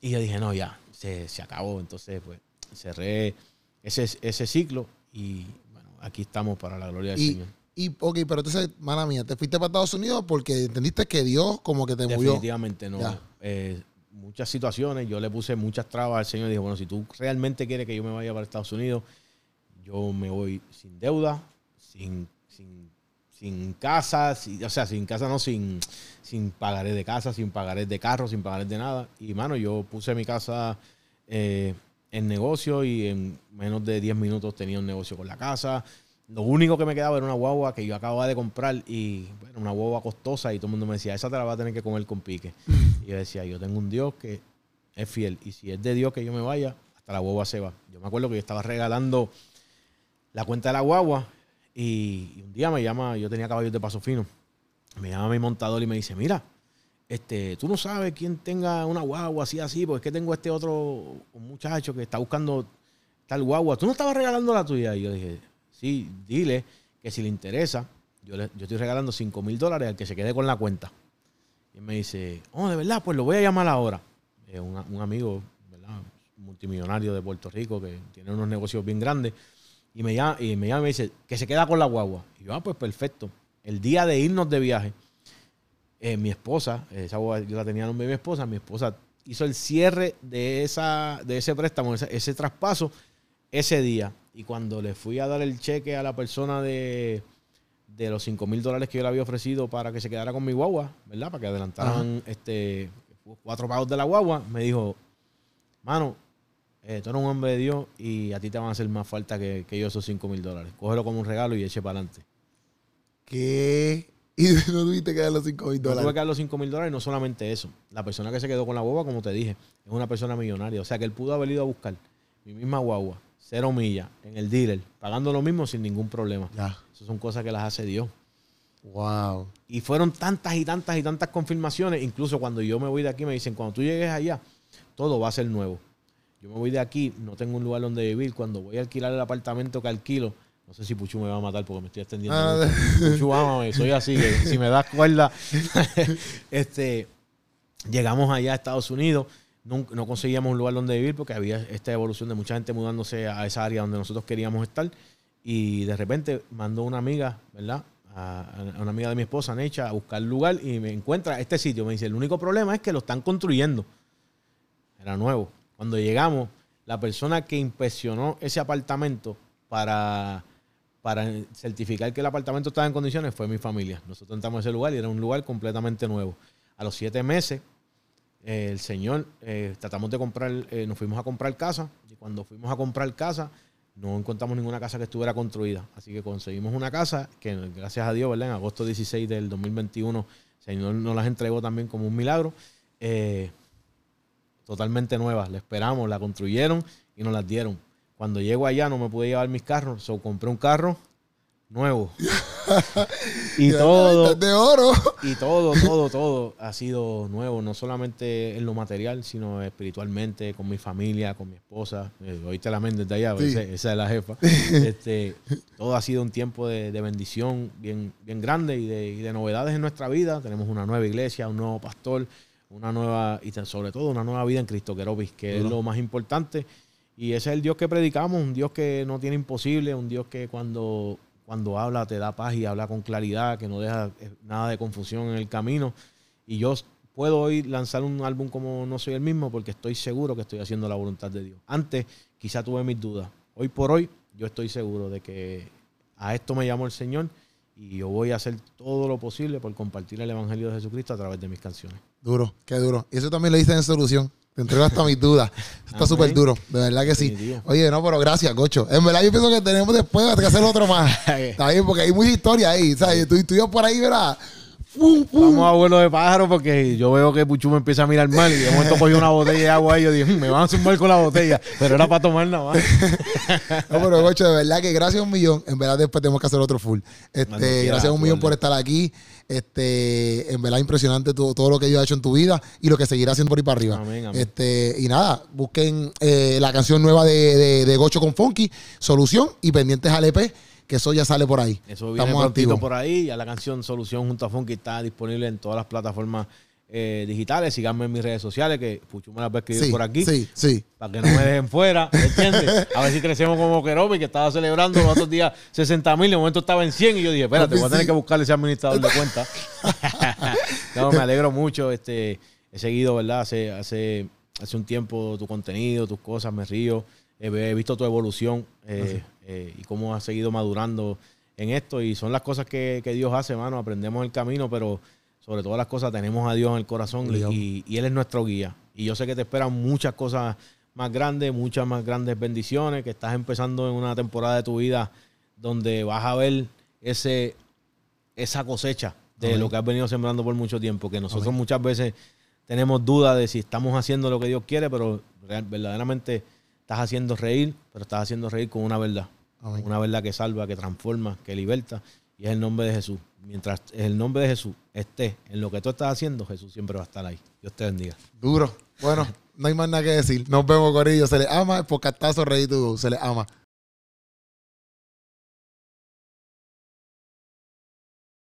Y yo dije, no, ya, se, se acabó. Entonces, pues, cerré ese, ese ciclo y bueno, aquí estamos para la gloria del Y, Señor. y, ok, pero entonces, mala mía, te fuiste para Estados Unidos porque entendiste que Dios como que te movió. Definitivamente no. Eh, muchas situaciones, yo le puse muchas trabas al Señor y dije, bueno, si tú realmente quieres que yo me vaya para Estados Unidos, yo me voy sin deuda, sin, sin, sin casa, sin- o sea, sin casa no, sin, sin pagaré de casa, sin pagaré de carro, sin pagaré de nada. Y, mano, yo puse mi casa eh, en negocio y en menos de 10 minutos tenía un negocio con la casa. Lo único que me quedaba era una guagua que yo acababa de comprar y bueno, una guagua costosa y todo el mundo me decía, esa te la vas a tener que comer con pique. Y yo decía, yo tengo un Dios que es fiel y si es de Dios que yo me vaya, hasta la guagua se va. Yo me acuerdo que yo estaba regalando la cuenta de la guagua y, y un día me llama, yo tenía caballos de paso fino, me llama mi montador y me dice, mira, este, tú no sabes quién tenga una guagua así, así, porque es que tengo este otro muchacho que está buscando tal guagua. Tú no estabas regalando la tuya. Y yo dije, sí, dile que si le interesa, yo, le- yo estoy regalando 5 mil dólares al que se quede con la cuenta. Y me dice, oh, de verdad, pues lo voy a llamar ahora. eh, un, un amigo, ¿verdad? multimillonario de Puerto Rico que tiene unos negocios bien grandes, y me llama y me, llama y me dice que se queda con la guagua. Y yo, ah, pues perfecto. El día de irnos de viaje, eh, mi esposa, esa guagua yo la tenía en nombre de mi esposa, mi esposa hizo el cierre de, esa, de ese préstamo, ese traspaso, ese día. Y cuando le fui a dar el cheque a la persona de, de los 5 mil dólares que yo le había ofrecido para que se quedara con mi guagua, ¿verdad? Para que adelantaran este, cuatro pagos de la guagua, me dijo, mano, eh, tú eres un hombre de Dios y a ti te van a hacer más falta que, que yo esos 5 mil dólares. Cógelo como un regalo y eche para adelante. ¿Qué? Y no tuviste que dar los 5 mil No tuve dólares. que dar los 5 mil dólares y no solamente eso. La persona que se quedó con la guagua, como te dije, es una persona millonaria. O sea que él pudo haber ido a buscar mi misma guagua, cero millas, en el dealer, pagando lo mismo sin ningún problema. Ya. Esas son cosas que las hace Dios. Wow. Y fueron tantas y tantas y tantas confirmaciones. Incluso cuando yo me voy de aquí, me dicen, cuando tú llegues allá, todo va a ser nuevo. Yo me voy de aquí, no tengo un lugar donde vivir. Cuando voy a alquilar el apartamento que alquilo, no sé si Puchu me va a matar porque me estoy extendiendo. Ah. Puchu, ámame, soy así. si me das cuerda, este, llegamos allá a Estados Unidos. No, conseguíamos un lugar donde vivir porque había esta evolución de mucha gente mudándose a esa área donde nosotros queríamos estar. Y de repente mandó una amiga, ¿verdad? A, a una amiga de mi esposa, Necha, a buscar lugar y me encuentra este sitio. Me dice, el único problema es que lo están construyendo. Era nuevo. Cuando llegamos, la persona que inspeccionó ese apartamento para, para certificar que el apartamento estaba en condiciones fue mi familia. Nosotros entramos a ese lugar y era un lugar completamente nuevo. A los siete meses, eh, el señor, eh, tratamos de comprar, eh, nos fuimos a comprar casa y cuando fuimos a comprar casa no encontramos ninguna casa que estuviera construida. Así que conseguimos una casa que gracias a Dios, ¿verdad? En agosto 16 del 2021 el Señor nos las entregó también como un milagro. Eh, totalmente nueva. La esperamos, la construyeron y nos las dieron. Cuando llego allá no me pude llevar mis carros, so compré un carro nuevo. y todo, De oro. y todo, todo, todo ha sido nuevo, no solamente en lo material, sino espiritualmente, con mi familia, con mi esposa. Eh, oíste la mente de allá, Sí. esa, esa es la jefa. Este, todo ha sido un tiempo de, de bendición bien, bien grande y de, y de novedades en nuestra vida. Tenemos una nueva iglesia, un nuevo pastor, una nueva, y sobre todo una nueva vida en Cristo Querobis, que es lo más importante. Y ese es el Dios que predicamos, un Dios que no tiene imposible, un Dios que cuando, cuando habla te da paz y habla con claridad, que no deja eh, nada de confusión en el camino. Y yo puedo hoy lanzar un álbum como No Soy el mismo porque estoy seguro que estoy haciendo la voluntad de Dios. Antes quizá tuve mis dudas. Hoy por hoy yo estoy seguro de que a esto me llamó el Señor y yo voy a hacer todo lo posible por compartir el Evangelio de Jesucristo a través de mis canciones. Duro, qué duro. Y eso también lo hice en solución. Te entrego hasta mis dudas. Está súper duro, de verdad que sí. Oye, no, pero gracias, Gocho. En verdad yo pienso que tenemos después que hacer otro más. Está bien, porque hay mucha historia ahí. ¿sabes? Tú, tú y yo por ahí, ¿verdad? Vamos a vuelo de pájaro porque yo veo que Puchu me empieza a mirar mal y de momento cogió una botella de agua y yo dije, "Mm, me van a zumbar con la botella, pero era para tomar nada más. No, pero Gocho, de verdad que gracias a un millón. En verdad después tenemos que hacer otro full. Este, gracias a un millón por estar aquí. Este, en verdad impresionante todo, todo lo que Dios ha hecho en tu vida y lo que seguirá haciendo por ahí para arriba. Amén, amén. Este, y nada, busquen eh, la canción nueva de, de, de Gocho con Funky, Solución, y pendientes al EP, que eso ya sale por ahí. Eso viene Estamos activos. por ahí. Ya la canción Solución junto a Funky está disponible en todas las plataformas eh, digitales. Síganme en mis redes sociales que Puchu me las va a escribir Sí, por aquí. sí, sí. Para que no me dejen fuera, ¿entiendes? A ver si crecemos como Kerobi, que estaba celebrando los otros días 60 mil, de momento estaba en 100 y yo dije, espérate, voy a tener que buscarle ese administrador de cuenta. no, me alegro mucho. Este, he seguido, ¿verdad? Hace, hace, hace un tiempo tu contenido, tus cosas, me río. He, he visto tu evolución eh, eh, y cómo has seguido madurando en esto. Y son las cosas que, que Dios hace, hermano. Aprendemos el camino, pero sobre todas las cosas tenemos a Dios en el corazón y, y Él es nuestro guía. Y yo sé que te esperan muchas cosas más grandes, muchas más grandes bendiciones, que estás empezando en una temporada de tu vida donde vas a ver ese, esa cosecha de Amén. lo que has venido sembrando por mucho tiempo, que nosotros muchas veces tenemos dudas de si estamos haciendo lo que Dios quiere, pero real- verdaderamente estás haciendo reír, pero estás haciendo reír con una verdad. Amén. Una verdad que salva, que transforma, que liberta, y es el nombre de Jesús. Mientras el nombre de Jesús esté en lo que tú estás haciendo, Jesús siempre va a estar ahí. Dios te bendiga. Duro. Bueno, no hay más nada que decir. Nos vemos, Corillo. Se les ama. El podcastazo Ready to Go. Se les ama.